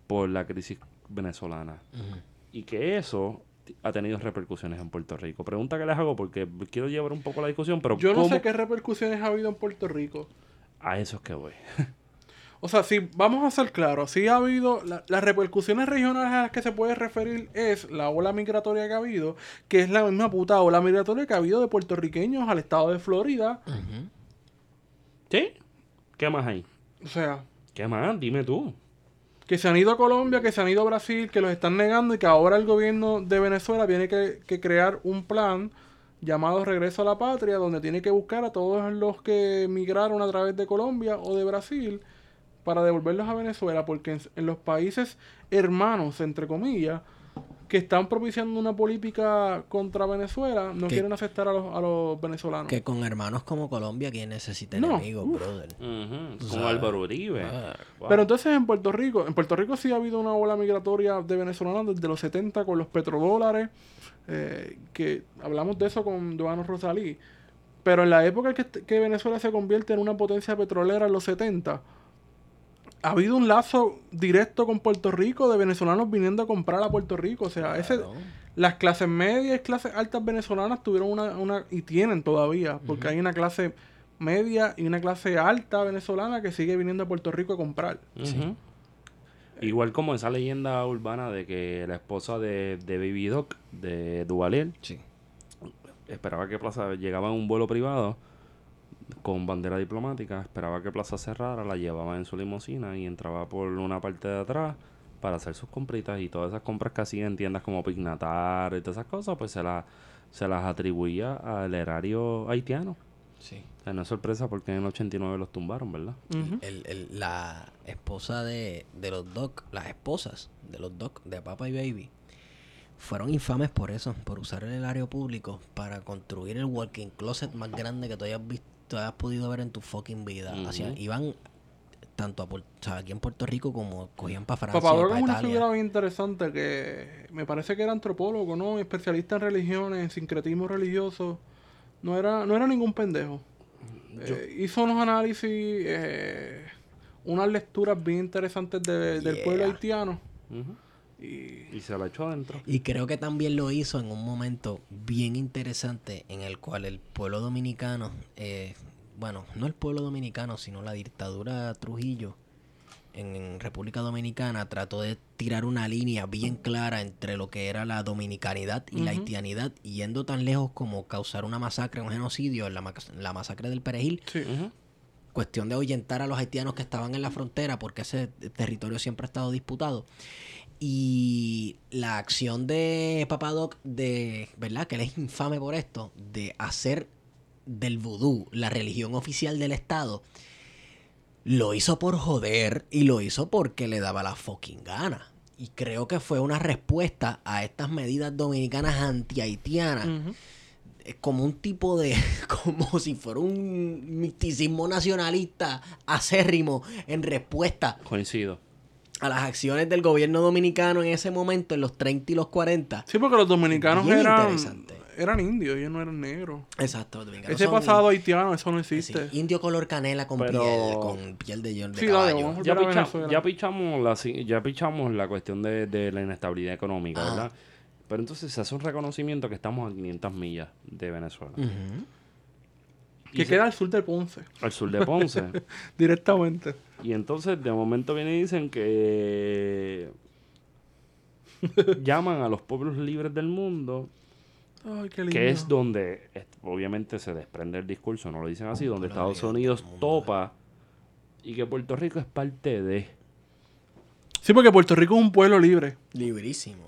por la crisis venezolana. Y que eso ha tenido repercusiones en Puerto Rico. Pregunta que les hago porque quiero llevar un poco la discusión, pero Yo no ¿cómo- sé qué repercusiones ha habido en Puerto Rico. a eso es que voy. O sea, si vamos a ser claros, sí ha habido, la- las repercusiones regionales a las que se puede referir es la ola migratoria que ha habido, que es la misma puta ola migratoria que ha habido de puertorriqueños al estado de Florida. ¿Sí? ¿Qué más hay? O sea, ¿Qué más? Dime tú. que se han ido a Colombia, que se han ido a Brasil, que los están negando y que ahora el gobierno de Venezuela tiene que, que crear un plan llamado Regreso a la Patria, donde tiene que buscar a todos los que migraron a través de Colombia o de Brasil para devolverlos a Venezuela, porque en, en los países hermanos, entre comillas, que están propiciando una política contra Venezuela, no quieren aceptar a los, a los venezolanos. Que con hermanos como Colombia, ¿quién necesita No, enemigos, uf. brother? Con sabes. Álvaro Uribe. Ah. Wow. Pero entonces en Puerto Rico, en Puerto Rico sí ha habido una ola migratoria de venezolanos desde los 70 con los petrodólares, eh, que hablamos de eso con Giovanni Rosalí. Pero en la época que, que Venezuela se convierte en una potencia petrolera en los 70, ha habido un lazo directo con Puerto Rico de venezolanos viniendo a comprar a Puerto Rico. O sea, ese, Claro. las clases medias y clases altas venezolanas tuvieron una, una y tienen todavía, porque hay una clase media y una clase alta venezolana que sigue viniendo a Puerto Rico a comprar. Ujú. Igual como esa leyenda urbana de que la esposa de, de Baby Doc, de Duvalier, Sí. esperaba que Plaza llegaba en un vuelo privado con bandera diplomática, esperaba que Plaza cerrara, la llevaba en su limusina y entraba por una parte de atrás para hacer sus compritas y todas esas compras que hacía en tiendas como Pignatar y todas esas cosas, pues se, la- se las atribuía al erario haitiano. Sí. O sea, no es sorpresa porque en el 89 los tumbaron, ¿verdad? El- el- la esposa de, de los Doc, las esposas de los Doc, de Papa y Baby, fueron infames por eso, por usar el erario público para construir el walking closet más grande que tú hayas visto, tú hayas podido ver en tu fucking vida. Iban tanto a o sea, aquí en Puerto Rico como cogían para Francia Papá para es una figura bien interesante que me parece que era antropólogo, ¿no? Especialista en religiones, en sincretismo religioso. No era, no era ningún pendejo. Eh, hizo unos análisis, eh, unas lecturas bien interesantes de- del pueblo haitiano. Ujú. Y Y se la echó adentro. Y creo que también lo hizo en un momento bien interesante en el cual el pueblo dominicano, eh, bueno, no el pueblo dominicano, sino la dictadura Trujillo en, en República Dominicana trató de tirar una línea bien clara entre lo que era la dominicanidad y la haitianidad, yendo tan lejos como causar una masacre, un genocidio, en la, ma- la masacre del Perejil, sí. Cuestión de ahuyentar a los haitianos que estaban en la frontera porque ese territorio siempre ha estado disputado. Y la acción de Papadoc de, ¿verdad? Que él es infame por esto, de hacer del vudú la religión oficial del Estado, lo hizo por joder y lo hizo porque le daba la fucking gana. Y creo que fue una respuesta a estas medidas dominicanas anti-haitianas es como un tipo de, como si fuera un misticismo nacionalista acérrimo en respuesta Coincido. A las acciones del gobierno dominicano en ese momento, en los 30 y los 40. Sí, porque los dominicanos Bien eran, eran indios, ellos no eran negros. Exacto, los dominicanos Ese pasado haitiano, eso no in- sí, existe. indio color canela con Pero- piel, con piel de, de Sí, caballo. Ya, Volver a picha- Venezuela. ya pichamos la, ya pichamos la cuestión de, de la inestabilidad económica, Ah. ¿verdad? Pero entonces se hace un reconocimiento que estamos a 500 millas de Venezuela. Y Que se- queda al sur de Ponce, al sur de Ponce. directamente. Y entonces de momento vienen y dicen que llaman a los pueblos libres del mundo, Ay, qué lindo. que es donde obviamente se desprende el discurso, no lo dicen así, donde Estados Unidos topa y que Puerto Rico es parte de... Sí, porque Puerto Rico es un pueblo libre. Librísimo.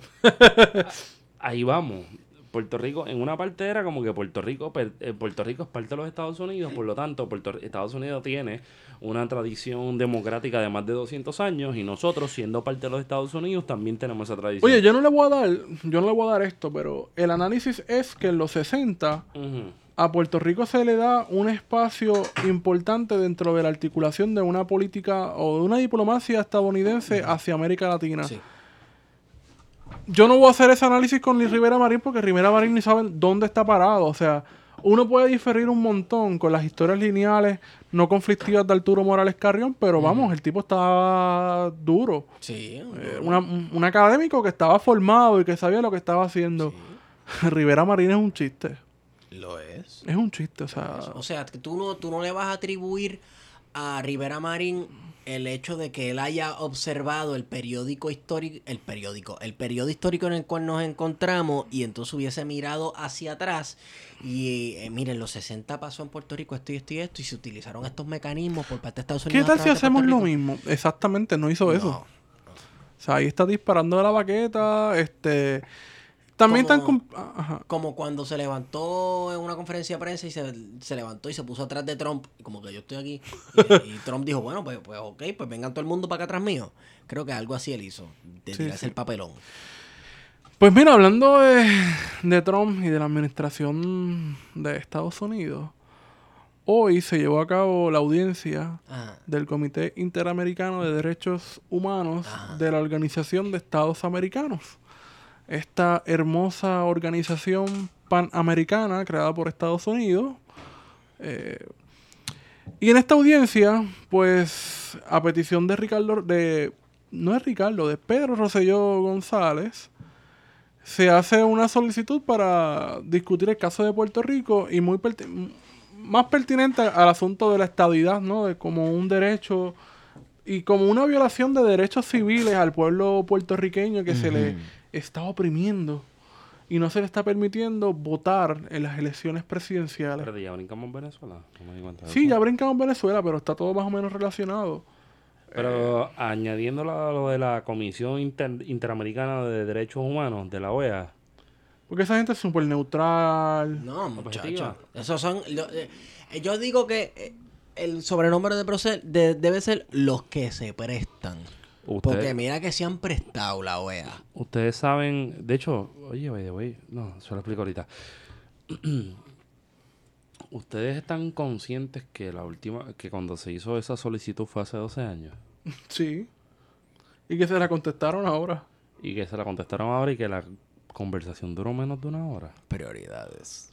ahí vamos. Puerto Rico, en una parte era como que Puerto Rico, per- eh, Puerto Rico es parte de los Estados Unidos, por lo tanto, Puerto, Estados Unidos tiene una tradición democrática de más de 200 años y nosotros, siendo parte de los Estados Unidos, también tenemos esa tradición. Oye, yo no le voy a dar, yo no le voy a dar esto, pero el análisis es que en los 60 Ujú. a Puerto Rico se le da un espacio importante dentro de la articulación de una política o de una diplomacia estadounidense hacia América Latina. Sí. Yo no voy a hacer ese análisis con Rivera Marín porque Rivera Marín ni sabe dónde está parado. O sea, uno puede diferir un montón con las historias lineales no conflictivas de Arturo Morales Carrión, pero vamos, el tipo estaba duro. Sí. Eh, una- un, académico que estaba formado y que sabía lo que estaba haciendo. Rivera Marín es un chiste. Lo es. Es un chiste, o sea. O sea, tú no, tú no le vas a atribuir a Rivera Marín el hecho de que él haya observado el periódico histórico, el periódico, el periodo histórico en el cual nos encontramos y entonces hubiese mirado hacia atrás y eh, miren, los 60 pasó en Puerto Rico esto y esto y esto y se utilizaron estos mecanismos por parte de Estados ¿Qué Unidos. a tal si hacemos lo mismo? Exactamente, no hizo eso. O sea, ahí está disparando de la baqueta. Este. También están. Como- com- ah, ajá. Como cuando se levantó en una conferencia de prensa y se, se levantó y se puso atrás de Trump, como que yo estoy aquí. Y, y Trump dijo, bueno, pues, pues ok, pues vengan todo el mundo para acá atrás mío. Creo que algo así él hizo, de Sí, tirarse sí. el papelón. Pues mira, hablando de, de Trump y de la administración de Estados Unidos, hoy se llevó a cabo la audiencia Ajá. del Comité Interamericano de Derechos Humanos Ajá. de la Organización de Estados Americanos. Esta hermosa organización panamericana creada por Estados Unidos. eh, y en esta audiencia, pues, a petición de Ricardo, de, no es Ricardo, de Pedro Rosselló González, se hace una solicitud para discutir el caso de Puerto Rico y muy más pertinente al asunto de la estabilidad, ¿no? De como un derecho y como una violación de derechos civiles al pueblo puertorriqueño que se le está oprimiendo y no se le está permitiendo votar en las elecciones presidenciales. Pero ya brincamos en Venezuela. No me di cuenta de Sí, ya brincamos Venezuela, pero está todo más o menos relacionado. Pero añadiendo la- lo de la Comisión Inter- Interamericana de Derechos Humanos de la OEA, Porque esa gente es súper neutral. No, muchachos. Esos son. lo- eh, eh, yo digo que eh, el sobrenombre de, proce- de- debe ser los que se prestan. Porque mira que se han prestado la OEA. ustedes saben, de hecho, oye, the way, no, se lo explico ahorita. ustedes están conscientes que la última, que cuando se hizo esa solicitud fue hace 12 años Sí. Y que se la contestaron ahora. y que se la contestaron ahora y que la conversación duró menos de una hora. Prioridades.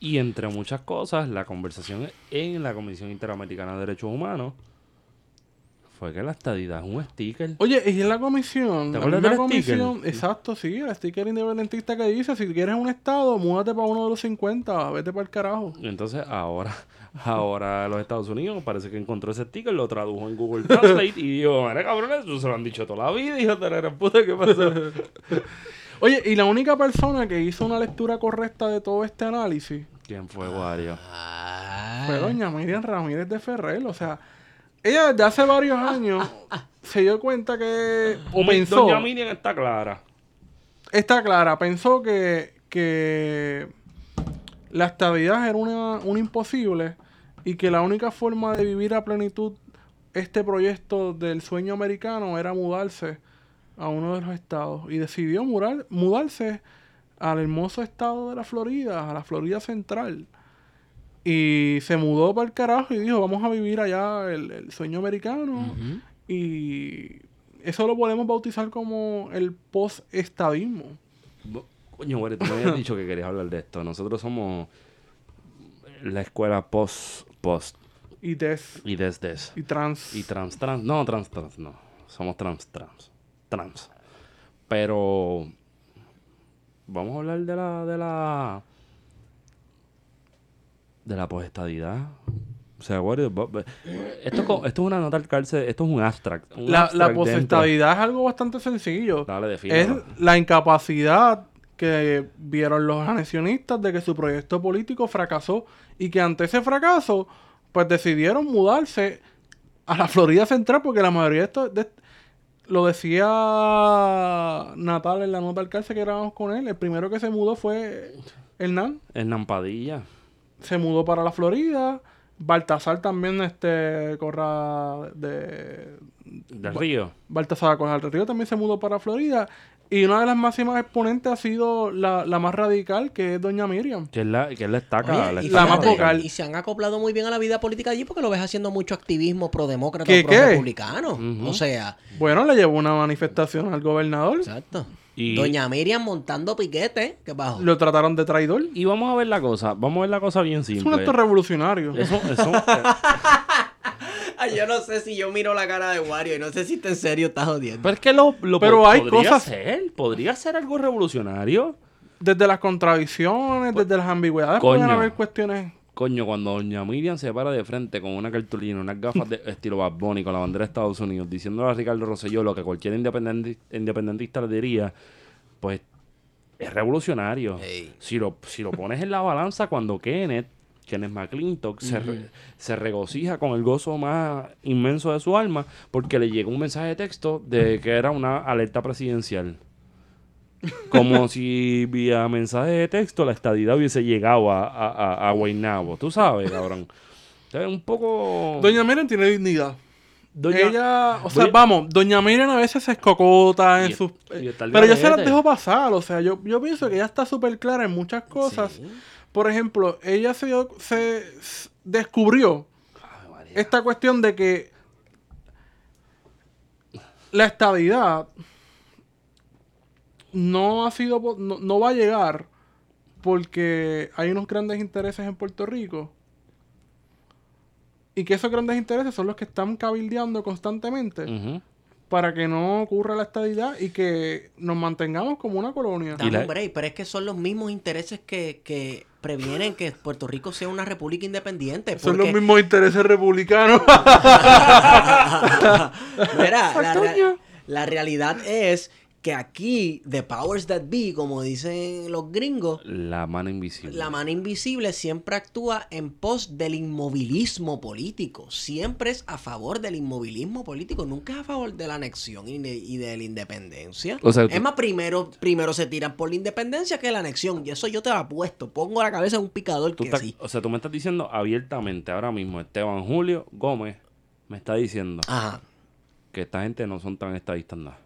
Y entre muchas cosas, la conversación en la Comisión Interamericana de Derechos Humanos fue que la estadidad es un sticker. Oye, y en la comisión, ¿Te la sticker? comisión, exacto, sí, el sticker independentista que dice, si quieres un estado, múdate para uno de los 50, vete para el carajo. Entonces ahora, ahora los Estados Unidos parece que encontró ese sticker, lo tradujo en Google Translate y dijo, mira cabrones, eso se lo han dicho toda la vida, hijo de la puta, ¿qué pasó? Oye, y la única persona que hizo una lectura correcta de todo este análisis ¿Quién fue Wario? Ah. fue doña Miriam Ramírez de Ferrer. O sea, ella desde hace varios años se dio cuenta que, o pensó, Doña Miriam está clara. está clara, pensó que, que la estabilidad era una, un imposible y que la única forma de vivir a plenitud este proyecto del sueño americano era mudarse a uno de los estados y decidió murar- mudarse al hermoso estado de la Florida, a la Florida Central. Y se mudó para el carajo y dijo, vamos a vivir allá el, el sueño americano. Y eso lo podemos bautizar como el post-estadismo. Coño, Wario, tú me habías dicho que querías hablar de esto. Nosotros somos la escuela post, post Y des y des, des. y trans. Y trans, trans. No, trans, trans, no. Somos trans, trans. Trans. Pero. Vamos a hablar de la. de la. De la postestadidad. O sea, esto, es esto una nota al cárcel, esto es un abstract. un La, la abstract dentro- posestabilidad es algo bastante sencillo. Dale, Es la incapacidad que vieron los anexionistas de que su proyecto político fracasó y que ante ese fracaso, pues decidieron mudarse a la Florida Central porque la mayoría de estos... de- lo decía Natal en la nota al cárcel que grabamos con él. El primero que se mudó fue Hernán. Hernán Padilla. Se mudó para la Florida. Baltasar también, este, Corra de... Del Río. Baltasar Corra del Río también se mudó para Florida. Y una de las máximas exponentes ha sido la, la más radical, que es Doña Miriam. Que es la, que es la estaca. Oye, la y la estaca más vocal. Y se han acoplado muy bien a la vida política allí porque lo ves haciendo mucho activismo pro demócrata ¿Qué, o pro qué? republicano. Ujú. O sea, Bueno, le llevó una manifestación al gobernador. exacto. Y, Doña Miriam montando piquete. ¿Qué pasó? Lo trataron de traidor. y vamos a ver la cosa, vamos a ver la cosa bien Es un simple. acto revolucionario. Eso, eso, Ay, yo no sé si yo miro la cara de Wario y no sé si está en serio estás jodiendo. pero es que lo, lo Pero po- hay podría cosas- ser, podría ser algo revolucionario. Desde las contradicciones, desde las ambigüedades, pueden haber cuestiones. Coño, cuando Doña Miriam se para de frente con una cartulina, unas gafas de estilo Bad Bunny con la bandera de Estados Unidos, diciéndole a Ricardo Rosselló lo que cualquier independendi- independentista le diría, pues es revolucionario. Si, lo, si lo pones en la balanza cuando Kenneth, Kenneth McClintock, se, re- se regocija con el gozo más inmenso de su alma porque le llegó un mensaje de texto de que era una alerta presidencial. Como si vía mensaje de texto la estadidad hubiese llegado a, a, a, Guaynabo. Tú sabes, cabrón. Entonces, un poco... Doña Miriam tiene dignidad. Doña- ella, o sea, vamos, Doña Miriam a veces se escocota en Y- sus... y pero yo se las dejo pasar, o sea, yo, yo pienso que ella está súper clara en muchas cosas. Sí. Por ejemplo, ella se, dio- se descubrió esta cuestión de que la estabilidad no ha sido no, no va a llegar porque hay unos grandes intereses en Puerto Rico y que esos grandes intereses son los que están cabildeando constantemente para que no ocurra la estabilidad y que nos mantengamos como una colonia. Y Dame un break, pero es que son los mismos intereses que, que previenen que Puerto Rico sea una república independiente. Son los mismos intereses republicanos. Mira, la realidad es que aquí, the powers that be, como dicen los gringos, La mano invisible. la mano invisible siempre actúa en pos del inmovilismo político. Siempre es a favor del inmovilismo político. Nunca es a favor de la anexión y de, y de la independencia. O sea, es más, primero, primero se tiran por la independencia que la anexión. Y eso yo te lo apuesto. Pongo la cabeza en un picador que sí. O sea, tú me estás diciendo abiertamente ahora mismo, Esteban Julio Gómez me está diciendo Ajá. que esta gente no son tan estadistas nada.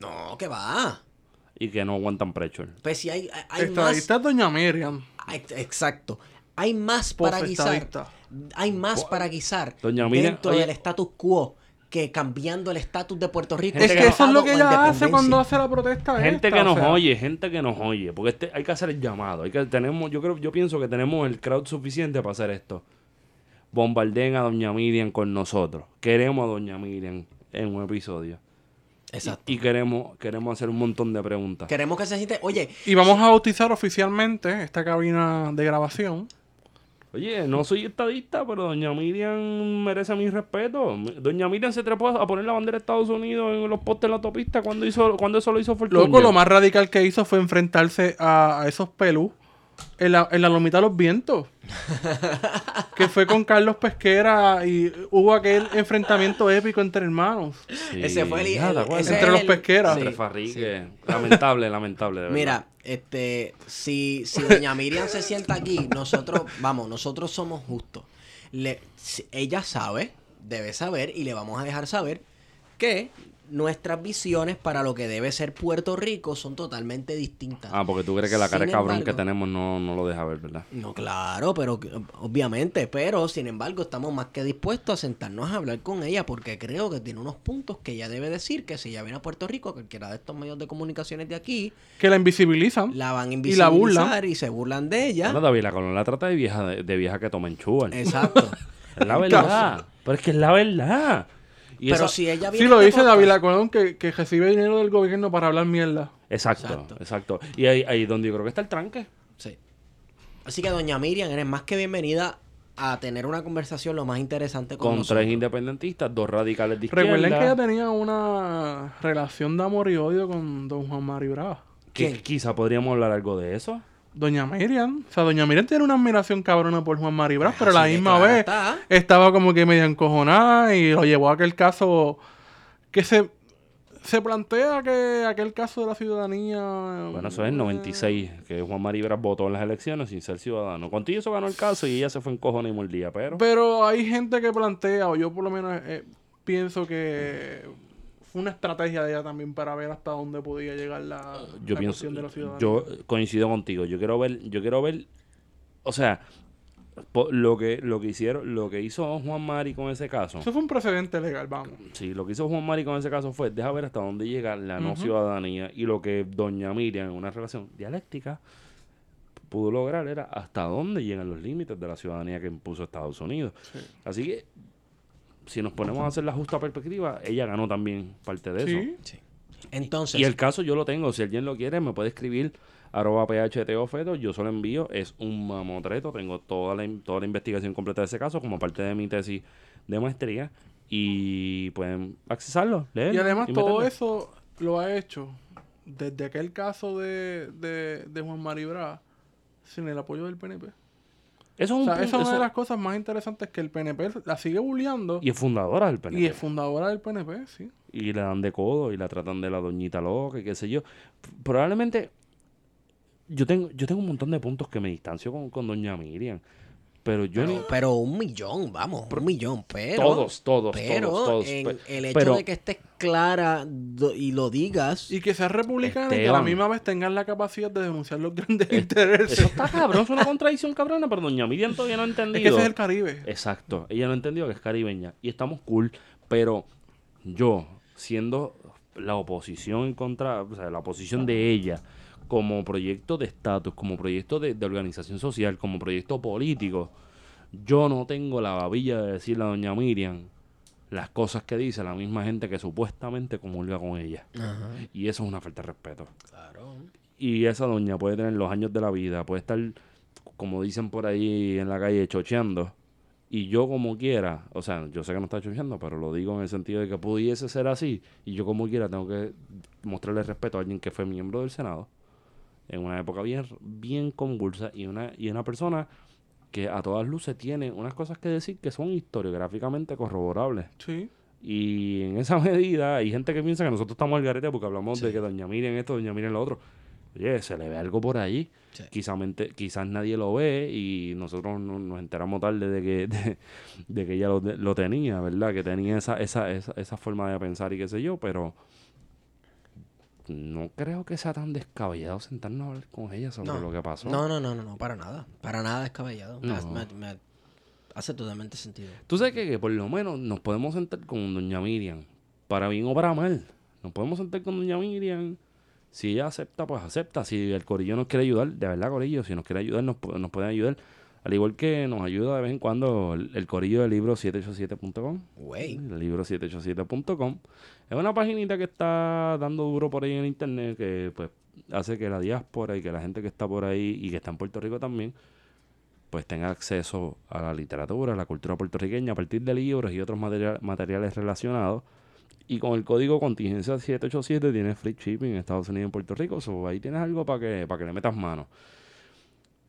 No, que va. Y que no aguantan pressure. Pues si hay, hay más... Estadista es Doña Miriam. Ex- Exacto. Hay más para guisar. Hay más para guisar Doña Miriam, dentro oye- del status quo que cambiando el estatus de Puerto Rico. Es que que eso es lo que ella hace cuando hace la protesta. Gente esta, que o nos sea, oye, gente que nos oye, porque este, hay que hacer el llamado, hay que tenemos, yo creo, yo pienso que tenemos el crowd suficiente para hacer esto. Bombardeen a Doña Miriam con nosotros. Queremos a Doña Miriam en un episodio. Exacto. Y queremos, queremos hacer un montón de preguntas. Queremos que se siente. Oye, Y vamos a bautizar oficialmente esta cabina de grabación. Oye, no soy estadista, pero Doña Miriam merece mi respeto. Doña Miriam se trepó a poner la bandera de Estados Unidos en los postes de la autopista cuando hizo, cuando eso lo hizo Fortunio. Loco, lo más radical que hizo fue enfrentarse a, a esos pelú en la, en la lomita de los vientos. que fue con Carlos Pesquera y hubo aquel enfrentamiento épico entre hermanos. Sí. ese fue el. El- ese Entre los el- pesqueras. Entre sí, Farrique. Lamentable, lamentable, de verdad. Mira, este, si, si doña Miriam se sienta aquí, nosotros, vamos, nosotros somos justos. Le, si- ella sabe, debe saber, y le vamos a dejar saber que nuestras visiones para lo que debe ser Puerto Rico son totalmente distintas. Ah, porque tú crees que la cara de cabrón embargo- que tenemos no, no lo deja ver, ¿verdad? No, claro, pero obviamente, pero sin embargo estamos más que dispuestos a sentarnos a hablar con ella porque creo que tiene unos puntos que ella debe decir que si ella viene a Puerto Rico, cualquiera de estos medios de comunicaciones de aquí, Que la invisibilizan. la van a Y la burlan. invisibilizar y se burlan de ella. Bueno, David, la Colón la trata de vieja, de, de vieja que toma enchúbal. Exacto. Es la verdad. Pero es que es la verdad. Y pero esa- si ella Sí viene lo a este dice David Colón que, que recibe dinero del gobierno para hablar mierda. Exacto, Exacto. exacto, Y ahí, ahí donde yo creo que está el tranque. Sí. Así que doña Miriam, eres más que bienvenida a tener una conversación lo más interesante con, Con nosotros. tres independentistas, dos radicales de izquierda. Recuerden que ella tenía una relación de amor y odio con don Juan Mario Brava. que quizá podríamos hablar algo de eso. Doña Miriam. O sea, Doña Miriam tiene una admiración cabrona por Juan Mario Brava, Ah, pero a la misma vez está. estaba como que medio encojonada y lo llevó a aquel caso que se, se plantea que aquel caso de la ciudadanía... Bueno, eso es en 96, que Juan Maribras votó en las elecciones sin ser ciudadano. Contigo eso ganó el caso y ella se fue en y mordía, pero... Pero hay gente que plantea, o yo por lo menos eh, pienso que una estrategia de ella también para ver hasta dónde podía llegar la, yo la pienso de los ciudadanos. yo coincido contigo yo quiero ver yo quiero ver o sea lo que lo que hicieron, lo que hizo Juan Mari con ese caso. Eso fue un precedente legal, vamos. Sí, lo que hizo Juan Mari con ese caso fue deja ver hasta dónde llega la no ciudadanía y lo que doña Miriam en una relación dialéctica pudo lograr era hasta dónde llegan los límites de la ciudadanía que impuso Estados Unidos. Sí. Así que si nos ponemos a hacer la justa perspectiva, ella ganó también parte de eso. Sí. Entonces, Y el caso yo lo tengo, si alguien lo quiere me puede escribir arroba phtofeto, yo se lo envío, es un mamotreto, tengo toda la, toda la investigación completa de ese caso como parte de mi tesis de maestría y pueden accesarlo, leerlo. Y además todo eso lo ha hecho desde aquel caso de, de, de Juan Maribra sin el apoyo del PNP. Eso es O un sea, punto- esa es una de las cosas más interesantes que el PNP la sigue bulleando Y es fundadora del PNP. y es fundadora del PNP, sí. y le dan de codo y la tratan de la doñita loca y qué sé yo. Probablemente yo tengo yo tengo un montón de puntos que me distancio con, con doña Miriam, pero yo ni pero, pero un millón, vamos, un millón, pero... todos, todos, Pero todos, todos. en pe- el hecho pero- de que estés clara y lo digas... Y que sea republicana y que a la misma vez tengan la capacidad de denunciar los grandes Eso intereses. está cabrón, es una contradicción cabrona, pero doña Miriam todavía no ha Es entendido. que ese es el Caribe. Exacto, ella no ha entendido que es caribeña y estamos cool, pero yo, siendo la oposición en contra, o sea, la oposición de ella como proyecto de estatus, como proyecto de, de organización social, como proyecto político, yo no tengo la babilla de decirle a doña Miriam las cosas que dice la misma gente que supuestamente comulga con ella. Ajá, Y eso es una falta de respeto. claro. Y esa doña puede tener los años de la vida, puede estar, como dicen por ahí en la calle, chocheando. Y yo como quiera, o sea, yo sé que no está chocheando, pero lo digo en el sentido de que pudiese ser así. Y yo como quiera tengo que mostrarle respeto a alguien que fue miembro del Senado en una época bien, bien convulsa y una, y una persona que a todas luces tiene unas cosas que decir que son historiográficamente corroborables. Sí. Y en esa medida hay gente que piensa que nosotros estamos al garete porque hablamos de que doña Miriam esto, doña Miriam lo otro. Oye, se le ve algo por ahí. Sí. Quizá mente- quizás nadie lo ve y nosotros no- nos enteramos tarde de que, de, de que ella lo, de- lo tenía, ¿verdad? Que tenía esa, esa, esa, esa forma de pensar y qué sé yo, pero no creo que sea tan descabellado sentarnos a hablar con ella sobre No. lo que pasó. No, no, no, no, no, para nada. Para nada descabellado. Me- No. Me, me hace totalmente sentido. Tú sabes que, que por lo menos nos podemos sentar con doña Miriam, para bien o para mal. Nos podemos sentar con doña Miriam. Si ella acepta, pues acepta. Si el corillo nos quiere ayudar, de verdad, corillo, si nos quiere ayudar, nos, nos pueden ayudar. Al igual que nos ayuda de vez en cuando el, el corillo del libro 787.com. Güey. El libro 787.com. Es una paginita que está dando duro por ahí en internet que pues hace que la diáspora y que la gente que está por ahí y que está en Puerto Rico también pues tenga acceso a la literatura, a la cultura puertorriqueña a partir de libros y otros material- materiales relacionados. Y con el código contingencia 787 tienes free shipping en Estados Unidos y en Puerto Rico. So, ahí tienes algo para que, para que le metas mano.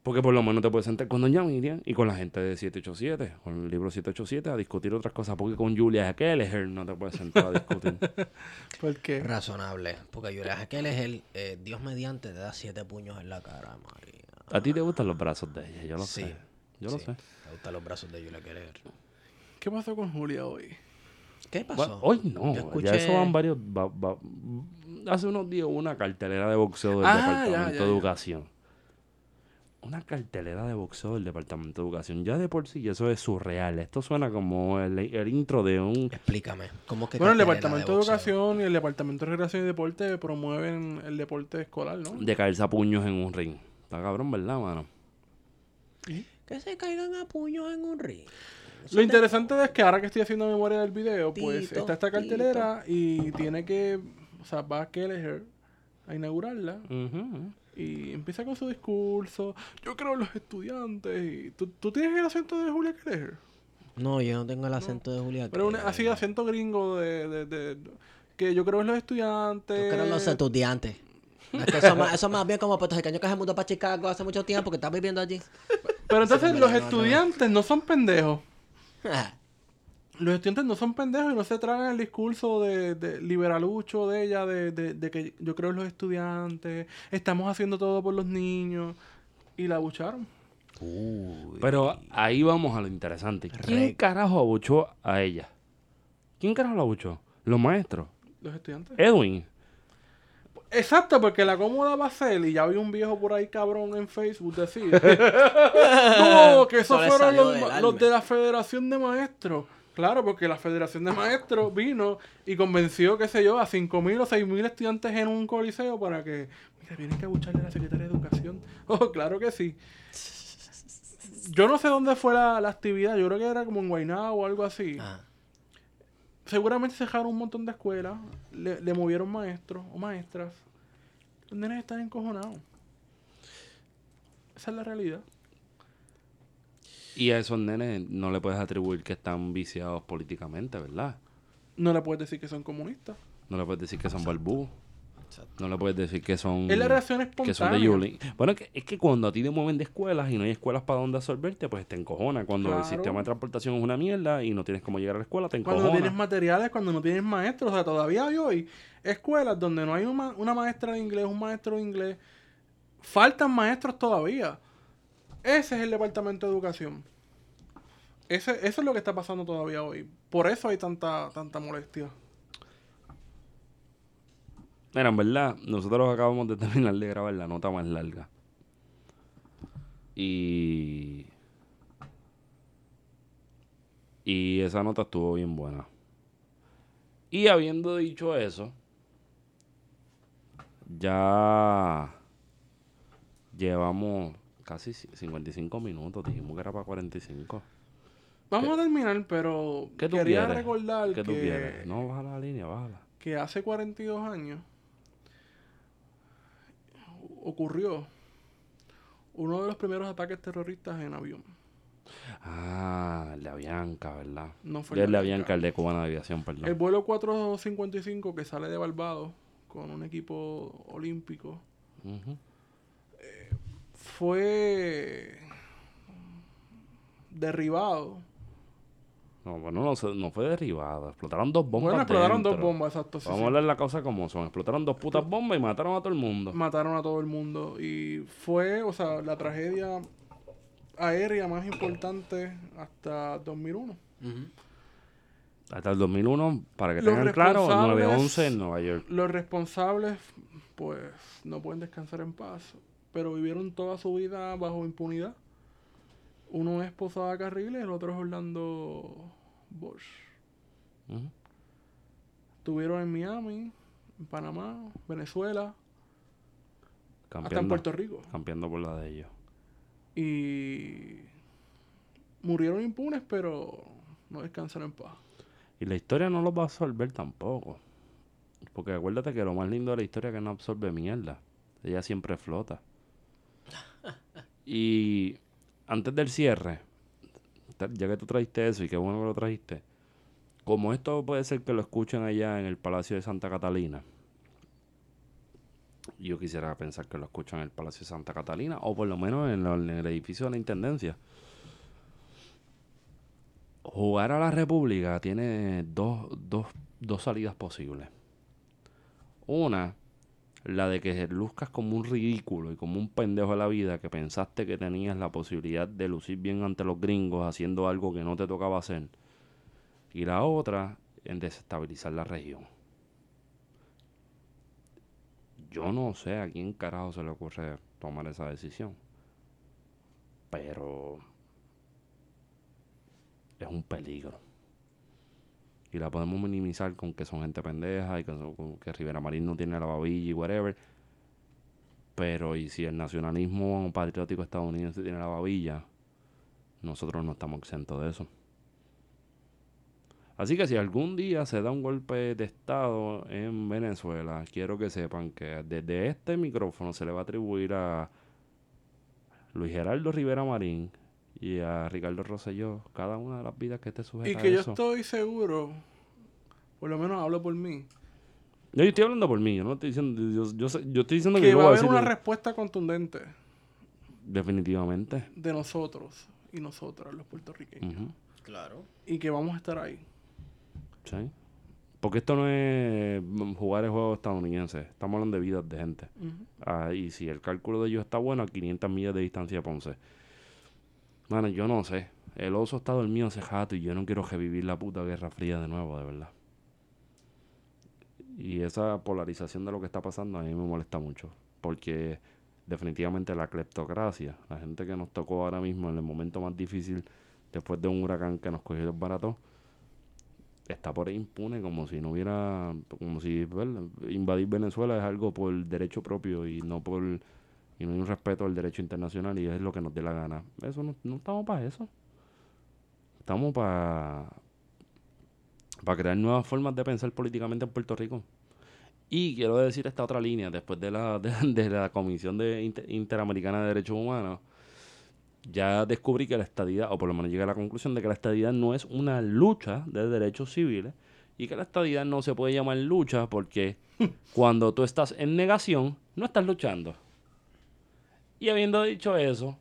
Porque por lo menos te puedes sentar con Doña Miriam y con la gente de 787, con el libro 787, a discutir otras cosas. Porque con Julia Kelleher no te puedes sentar a discutir. Porque Razonable. Porque Julia el eh, Dios mediante te da siete puños en la cara, María. a ti te gustan los brazos de ella, yo lo Sí, sé. Yo lo sí. sé. Me gustan los brazos de Julia Keller. ¿Qué pasó con Julia hoy? ¿Qué pasó? Bueno, hoy no, Yo escuché- ya eso van varios. va- va- hace unos días hubo una cartelera de boxeo del Ah, Departamento ya, ya, de. Educación. Una cartelera de boxeo del Departamento de Educación. Ya de por sí, eso es surreal. Esto suena como el, el intro de un. Explícame. ¿Cómo que Bueno, el Departamento de? Educación y el Departamento de Recreación y Deporte promueven el deporte escolar, ¿no? de caerse a puños en un ring. Está cabrón, ¿verdad, mano? Que se caigan a puños en un ring. Lo interesante es que ahora que estoy haciendo memoria del video, pues Tito, está esta cartelera y tiene que, o sea, va Kelleher a inaugurarla Ujú. Y empieza con su discurso. Yo creo en los estudiantes. Y, ¿tú, tú tienes el acento de Julia Kelleher? No, yo no tengo el acento de Julia Pero un- Keller. así, acento gringo de, de, de- que yo creo en los estudiantes. Yo creo en los estudiantes. Es que eso, más, eso más bien como puertorriqueño que se mudó para Chicago hace mucho tiempo, que está viviendo allí. Pero entonces Sí, los no, no, no. estudiantes no son pendejos. Los estudiantes no son pendejos y no se tragan el discurso de, de liberalucho de ella, de, de- de que yo creo en los estudiantes, estamos haciendo todo por los niños. Y la abucharon. Pero ahí vamos a lo interesante. ¿Quién Re- carajo abuchó a ella? ¿Quién carajo la abuchó? Los maestros. Los estudiantes. Edwin. Exacto, porque la cómoda va a ser, y ya vi un viejo por ahí cabrón en Facebook decir, no, que esos fueron los de la Federación de Maestros. Claro, porque la Federación de Maestros vino y convenció, qué sé yo, a 5.000 o 6.000 estudiantes en un coliseo para que, mira, vienen que abucharle a la Secretaria de Educación. Oh, claro que sí. Yo no sé dónde fue la, la actividad, yo creo que era como en Guaynabo o algo así. Ah, Seguramente cerraron un montón de escuelas, le, le movieron maestros o maestras. Los nenes están encojonados. Esa es la realidad. Y a esos nenes no le puedes atribuir que están viciados políticamente, ¿verdad? No le puedes decir que son comunistas. No le puedes decir que son barbú. Exacto. No le puedes decir que son... Es la reacción que son de espontánea. Yuli. Bueno, que, es que cuando a ti te mueven de escuelas y no hay escuelas para donde absorberte, pues te encojona. Cuando el sistema de transportación es una mierda y no tienes cómo llegar a la escuela, te Cuando encojona. no tienes materiales, cuando no tienes maestros. O sea, todavía hay hoy escuelas donde no hay una, una maestra de inglés, un maestro de inglés. Faltan maestros todavía. Ese es el departamento de educación. Ese, eso es lo que está pasando todavía hoy. Por eso hay tanta, tanta molestia. Mira, en verdad, nosotros acabamos de terminar de grabar la nota más larga. Y. Y esa nota estuvo bien buena. Y habiendo dicho eso, ya llevamos casi ci- 55 minutos. Dijimos que era para 45. Vamos a terminar, pero ¿Qué tú quería quieres? recordar ¿Qué tú que, quieres? No, bájala la línea, bájala. que hace 42 años ocurrió uno de los primeros ataques terroristas en avión. Ah, el de Avianca, ¿verdad? No fue el de Avianca, el de Cubana de Aviación, perdón. El vuelo 455 que sale de Barbados con un equipo olímpico Ujú. Fue derribado. No, bueno, no, no fue derribado. Explotaron dos bombas. bueno, explotaron dos bombas, exacto. sí, Vamos sí. a hablar la causa como son. Explotaron dos putas bombas y mataron a todo el mundo. Mataron a todo el mundo. Y fue, o sea, la tragedia aérea más importante hasta 2001. ujú. Hasta el 2001, para que Los tengan claro, responsables- 911 en Nueva York. Los responsables, pues, no pueden descansar en paz, pero vivieron toda su vida bajo impunidad. Uno es Posada Carriles, el otro es Orlando Bosch. Estuvieron en Miami, en Panamá, Venezuela, hasta en Puerto Rico. campeando por la de ellos. Y murieron impunes, pero no descansan en paz. Y la historia no los va a absorber tampoco. Porque acuérdate que lo más lindo de la historia es que no absorbe mierda. Ella siempre flota. Y antes del cierre, ya que tú trajiste eso y qué bueno que lo trajiste, como esto puede ser que lo escuchen allá en el Palacio de Santa Catalina, yo quisiera pensar que lo escuchan en el Palacio de Santa Catalina o por lo menos en, en el edificio de la Intendencia. Jugar a la República tiene dos, dos, dos salidas posibles. Una, la de que luzcas como un ridículo y como un pendejo de la vida que pensaste que tenías la posibilidad de lucir bien ante los gringos haciendo algo que no te tocaba hacer. Y la otra, en desestabilizar la región. Yo no sé a quién carajo se le ocurre tomar esa decisión. Pero es un peligro. Y la podemos minimizar con que son gente pendeja y que, son- que Rivera Marín no tiene la babilla y whatever. Pero y si el nacionalismo patriótico estadounidense tiene la babilla, nosotros no estamos exentos de eso. Así que si algún día se da un golpe de Estado en Venezuela, quiero que sepan que desde este micrófono se le va a atribuir a Luis Gerardo Rivera Marín y a Ricardo Rosselló cada una de las vidas que esté sujeta Y a que yo eso. estoy seguro, por lo menos hablo por mí, No, yo estoy hablando por mí, yo no estoy diciendo, yo, yo yo estoy diciendo que, que yo va a haber decir una respuesta contundente definitivamente. de nosotros y nosotras, los puertorriqueños. Claro. Y que vamos a estar ahí. sí. Porque esto no es jugar el juego estadounidense, estamos hablando de vidas de gente. Ah, y si el cálculo de ellos está bueno, a 500 millas de distancia de Ponce. Mano, yo no sé. El oso está dormido hace rato y yo no quiero revivir la puta Guerra Fría de nuevo, de verdad. Y esa polarización de lo que está pasando a mí me molesta mucho. Porque definitivamente la cleptocracia, la gente que nos tocó ahora mismo en el momento más difícil, después de un huracán que nos cogió el barato, está por ahí impune como si no hubiera, como si invadir Venezuela es algo por derecho propio y no por y no hay un respeto al derecho internacional y es lo que nos dé la gana. Eso no, no estamos para eso. Estamos para para crear nuevas formas de pensar políticamente en Puerto Rico. Y quiero decir esta otra línea, después de la, de, de la Comisión de Inter- Interamericana de Derechos Humanos, ya descubrí que la estadidad, o por lo menos llegué a la conclusión de que la estadidad no es una lucha de derechos civiles y que la estadidad no se puede llamar lucha porque cuando tú estás en negación, no estás luchando. Y habiendo dicho eso,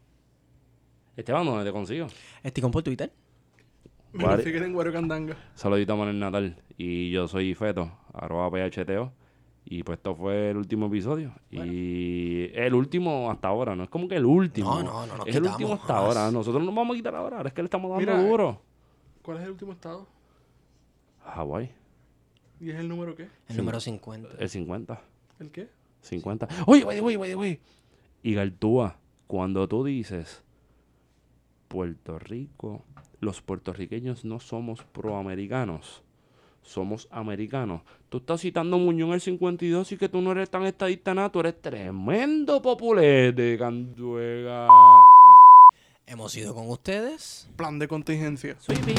Esteban, ¿dónde te consigo? Esticón por Twitter. Me siguen en Guario Candanga. Saludito a Manuel Natal. Y yo soy Feto, arroba PHTO. Y pues esto fue el último episodio. Y el último hasta ahora, no es como que el último. No, no, no nos Es el quitamos, último hasta jamás. ahora. Nosotros nos vamos a quitar ahora. Ahora es que le estamos dando Mira, duro. ¿Cuál es el último estado? Hawái, ¿Y es el número qué? El número 50. el 50. ¿El qué? 50. Oye, oye, oye, oye, oye. Y Galtúa, cuando tú dices Puerto Rico, los puertorriqueños no somos proamericanos, somos americanos. Tú estás citando a Muñoz en el 52 y que tú no eres tan estadista nada, tú eres tremendo populete, Cantuega. Hemos ido con ustedes. Plan de contingencia. Sweepy.